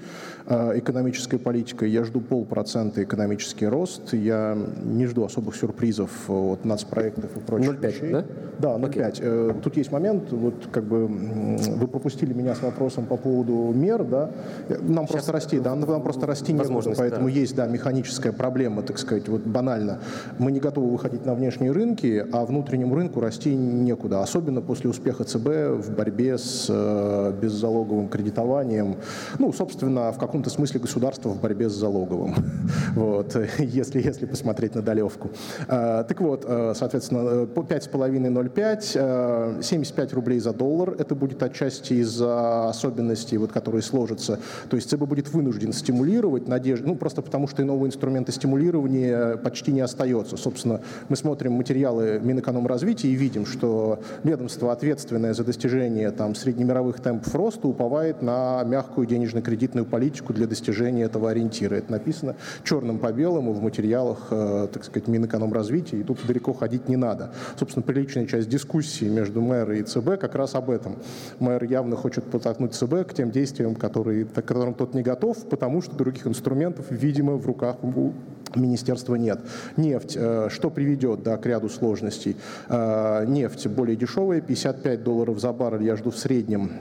экономической политикой. Я жду полпроцента экономический рост. Я не жду особых сюрпризов от нацпроектов и прочих 0,5, вещей. да? Да, 0,5. Okay. Тут есть момент, вот как бы вы пропустили меня с вопросом по поводу мер, да? Нам Сейчас просто расти, да, нам просто расти некуда, поэтому да. есть, да, механическая проблема, так сказать, вот банально. Мы не готовы выходить на внешние рынки, а внутреннему рынку расти некуда, особенно после успеха ЦБ в борьбе с э, беззалоговым кредитованием, ну, собственно, в каком-то смысле государство в борьбе с залоговым, вот, если, если посмотреть на долевку. Э, так вот, э, соответственно, по 5,5-0,5, 75 рублей за доллар, это будет отчасти из-за особенностей, вот, которые сложатся, то есть ЦБ будет вынужден стимулировать надежду, ну, просто потому что иного инструмента стимулирования почти не остается. Собственно, мы смотрим материалы Минэкономразвития, развития и видим, что ведомство, ответственное за достижение там, среднемировых темпов роста, уповает на мягкую денежно-кредитную политику для достижения этого ориентира. Это написано черным по белому в материалах, э, так сказать, Минэкономразвития, и тут далеко ходить не надо. Собственно, приличная часть дискуссии между мэром и ЦБ как раз об этом. Мэр явно хочет подтолкнуть ЦБ к тем действиям, которые, к которым тот не готов, потому что других инструментов, видимо, в руках у министерства нет. Нефть, э, что приведет да, к ряду сложностей? Э, нефть более дешевая, 55 долларов за баррель я жду в среднем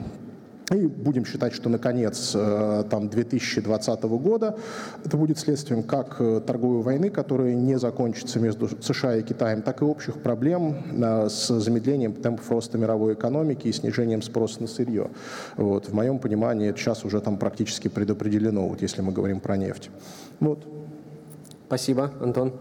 и будем считать, что наконец э, там, 2020 года это будет следствием как торговой войны, которая не закончится между США и Китаем, так и общих проблем с замедлением темпов роста мировой экономики и снижением спроса на сырье. Вот. В моем понимании это сейчас уже там практически предопределено, вот, если мы говорим про нефть. Вот. Спасибо, Антон.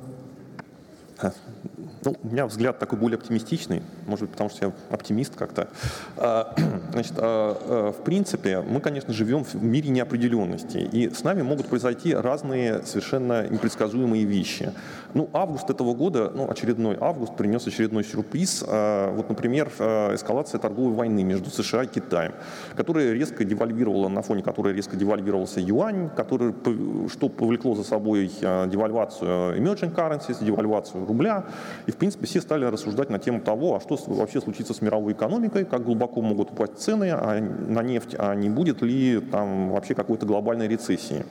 Ну, у меня взгляд такой более оптимистичный, может быть, потому что я оптимист как-то. А, значит, а, а, в принципе, мы, конечно, живем в мире неопределенности, и с нами могут произойти разные совершенно непредсказуемые вещи. Ну, август этого года, ну, очередной август принес очередной сюрприз. Вот, например, эскалация торговой войны между США и Китаем, которая резко девальвировала, на фоне которой резко девальвировался юань, который, что повлекло за собой девальвацию emerging currencies, девальвацию рубля. И, в принципе, все стали рассуждать на тему того, а что вообще случится с мировой экономикой, как глубоко могут упасть цены а, на нефть, а не будет ли там вообще какой-то глобальной рецессии.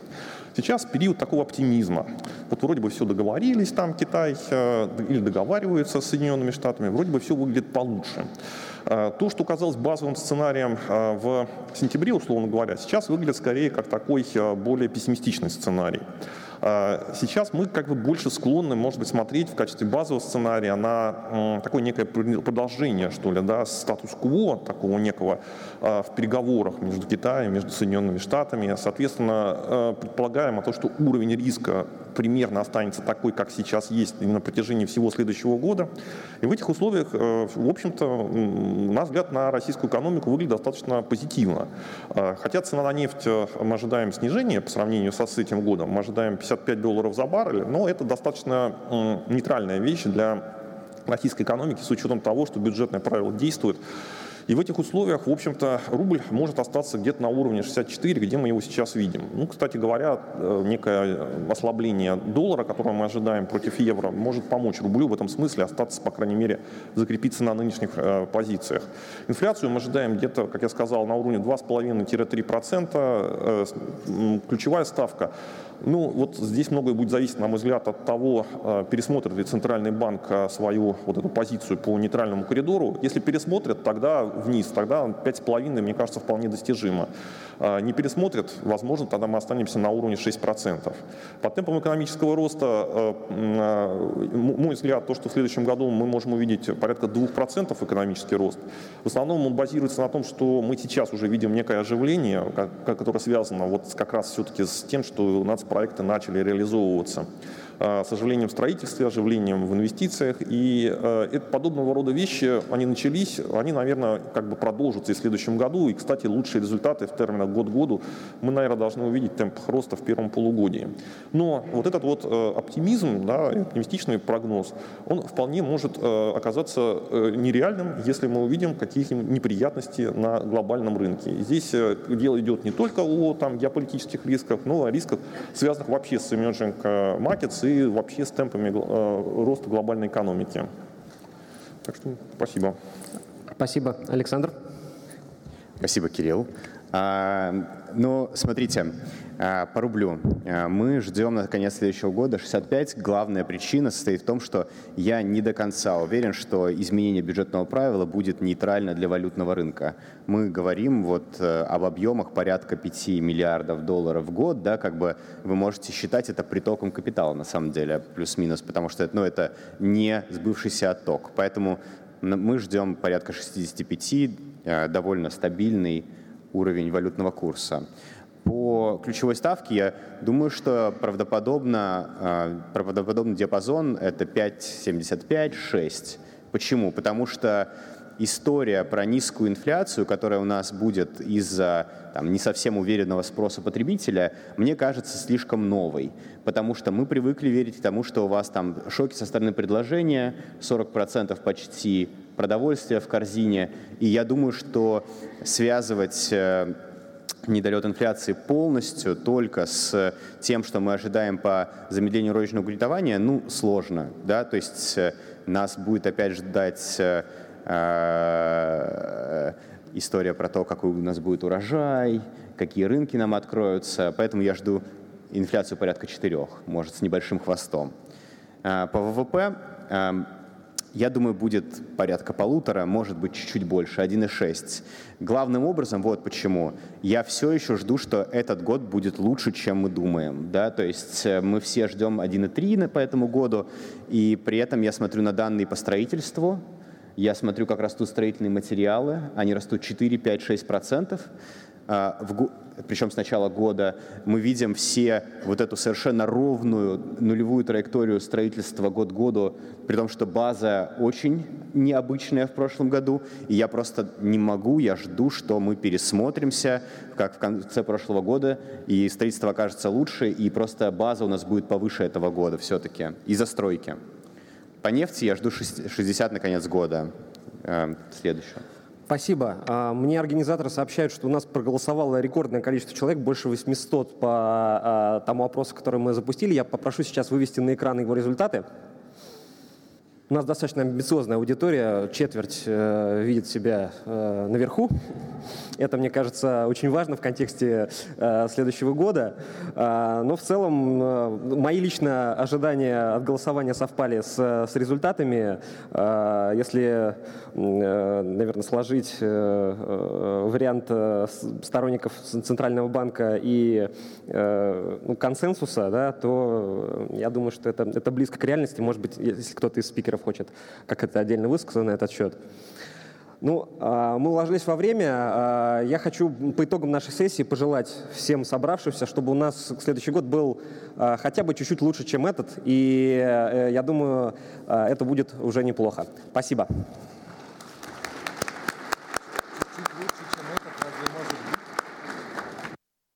Сейчас период такого оптимизма. Вот вроде бы все договорились, там Китай э, или договариваются с Соединенными Штатами, вроде бы все выглядит получше. Э, то, что казалось базовым сценарием э, в сентябре, условно говоря, сейчас выглядит скорее как такой более пессимистичный сценарий. Сейчас мы как бы больше склонны, может быть, смотреть в качестве базового сценария на такое некое продолжение, что ли, да, статус-кво такого некого в переговорах между Китаем, между Соединенными Штатами. Соответственно, предполагаем о том, что уровень риска примерно останется такой, как сейчас есть на протяжении всего следующего года. И в этих условиях, э, в общем-то, на взгляд на российскую экономику выглядит достаточно позитивно. Э, хотя цена на нефть э, мы ожидаем снижения по сравнению со, с этим годом, мы ожидаем 55 долларов за баррель, но это достаточно нейтральная вещь для российской экономики с учетом того, что бюджетное правило действует и в этих условиях, в общем-то, рубль может остаться где-то на уровне 64, где мы его сейчас видим. Ну, кстати говоря, э, некое ослабление доллара, которое мы ожидаем против евро, может помочь рублю в этом смысле остаться, по крайней мере, закрепиться на нынешних э, позициях. Инфляцию мы ожидаем где-то, как я сказал, на уровне 2,5-3%. Э, ключевая ставка ну, вот здесь многое будет зависеть, на мой взгляд, от того, э, пересмотрит ли Центральный банк э, свою вот эту позицию по нейтральному коридору. Если пересмотрят, тогда вниз, тогда 5,5, мне кажется, вполне достижимо. А, не пересмотрят, возможно, тогда мы останемся на уровне 6%. По темпам экономического роста, э, мой взгляд, то, что в следующем году мы можем увидеть порядка 2% экономический рост, в основном он базируется на том, что мы сейчас уже видим некое оживление, которое связано вот как раз все-таки с тем, что у нас проекты начали реализовываться. А, с оживлением в строительстве, оживлением в инвестициях. И а, это, подобного рода вещи, они начались, они, наверное, как бы продолжатся и в следующем году. И, кстати, лучшие результаты в терминах год году мы, наверное, должны увидеть темп роста в первом полугодии. Но вот этот вот э, оптимизм, да, оптимистичный прогноз, он вполне может э, оказаться э, нереальным, если мы увидим какие-нибудь неприятности на глобальном рынке. И здесь дело идет не только о там, геополитических рисках, но о рисках, связанных вообще с emerging markets и вообще с темпами э, роста глобальной экономики. Так что спасибо. Спасибо. Александр? Спасибо, Кирилл. А, ну, смотрите, по рублю. А, мы ждем на конец следующего года 65. Главная причина состоит в том, что я не до конца уверен, что изменение бюджетного правила будет нейтрально для валютного рынка. Мы говорим вот э, об объемах порядка 5 миллиардов долларов в год, да, как бы вы можете считать это притоком капитала на самом деле, плюс-минус, потому что ну, это не сбывшийся отток. Поэтому мы ждем порядка 65, э, довольно стабильный уровень валютного курса. По ключевой ставке я думаю, что правдоподобно, а, правдоподобный диапазон — это 5,75-6. Почему? Потому что история про низкую инфляцию, которая у нас будет из-за там, не совсем уверенного спроса потребителя, мне кажется слишком новой. Потому что мы привыкли верить тому, что у вас там шоки со стороны предложения, 40% почти продовольствия в корзине. И я думаю, что связывать э, недолет инфляции полностью только с тем, что мы ожидаем по замедлению розничного кредитования, ну, сложно. Да? То есть э, нас будет опять ждать э, э, история про то, какой у нас будет урожай, какие рынки нам откроются. Поэтому я жду инфляцию порядка четырех, может, с небольшим хвостом. По ВВП я думаю, будет порядка полутора, может быть, чуть-чуть больше, 1,6. Главным образом, вот почему, я все еще жду, что этот год будет лучше, чем мы думаем. Да? То есть э, мы все ждем 1,3 по этому году, и при этом я смотрю на данные по строительству, я смотрю, как растут строительные материалы, они растут 4, 5, 6 процентов. А, в, причем с начала года, мы видим все вот эту совершенно ровную нулевую траекторию строительства год к году, при том, что база очень необычная в прошлом году, и я просто не могу, я жду, что мы пересмотримся, как в конце прошлого года, и строительство окажется лучше, и просто база у нас будет повыше этого года все-таки, и застройки. По нефти я жду 60 на конец года э, следующего. Спасибо. А, мне организаторы сообщают, что у нас проголосовало рекордное количество человек, больше 800 по а, тому опросу, который мы запустили. Я попрошу сейчас вывести на экран его результаты. У нас достаточно амбициозная аудитория, четверть э, видит себя э, наверху. Это, мне кажется, очень важно в контексте э, следующего года. Э, но в целом э, мои лично ожидания от голосования совпали с, с результатами. Э, если, э, наверное, сложить э, э, вариант э, сторонников Центрального банка и э, ну, консенсуса, да, то я думаю, что это, это близко к реальности. Может быть, если кто-то из спикеров хочет как это отдельно высказать на этот счет. Ну, а, мы уложились во время. А, я хочу по итогам нашей сессии пожелать всем собравшимся, чтобы у нас следующий год был а, хотя бы чуть-чуть лучше, чем этот. И э, я думаю, это будет уже неплохо. Спасибо.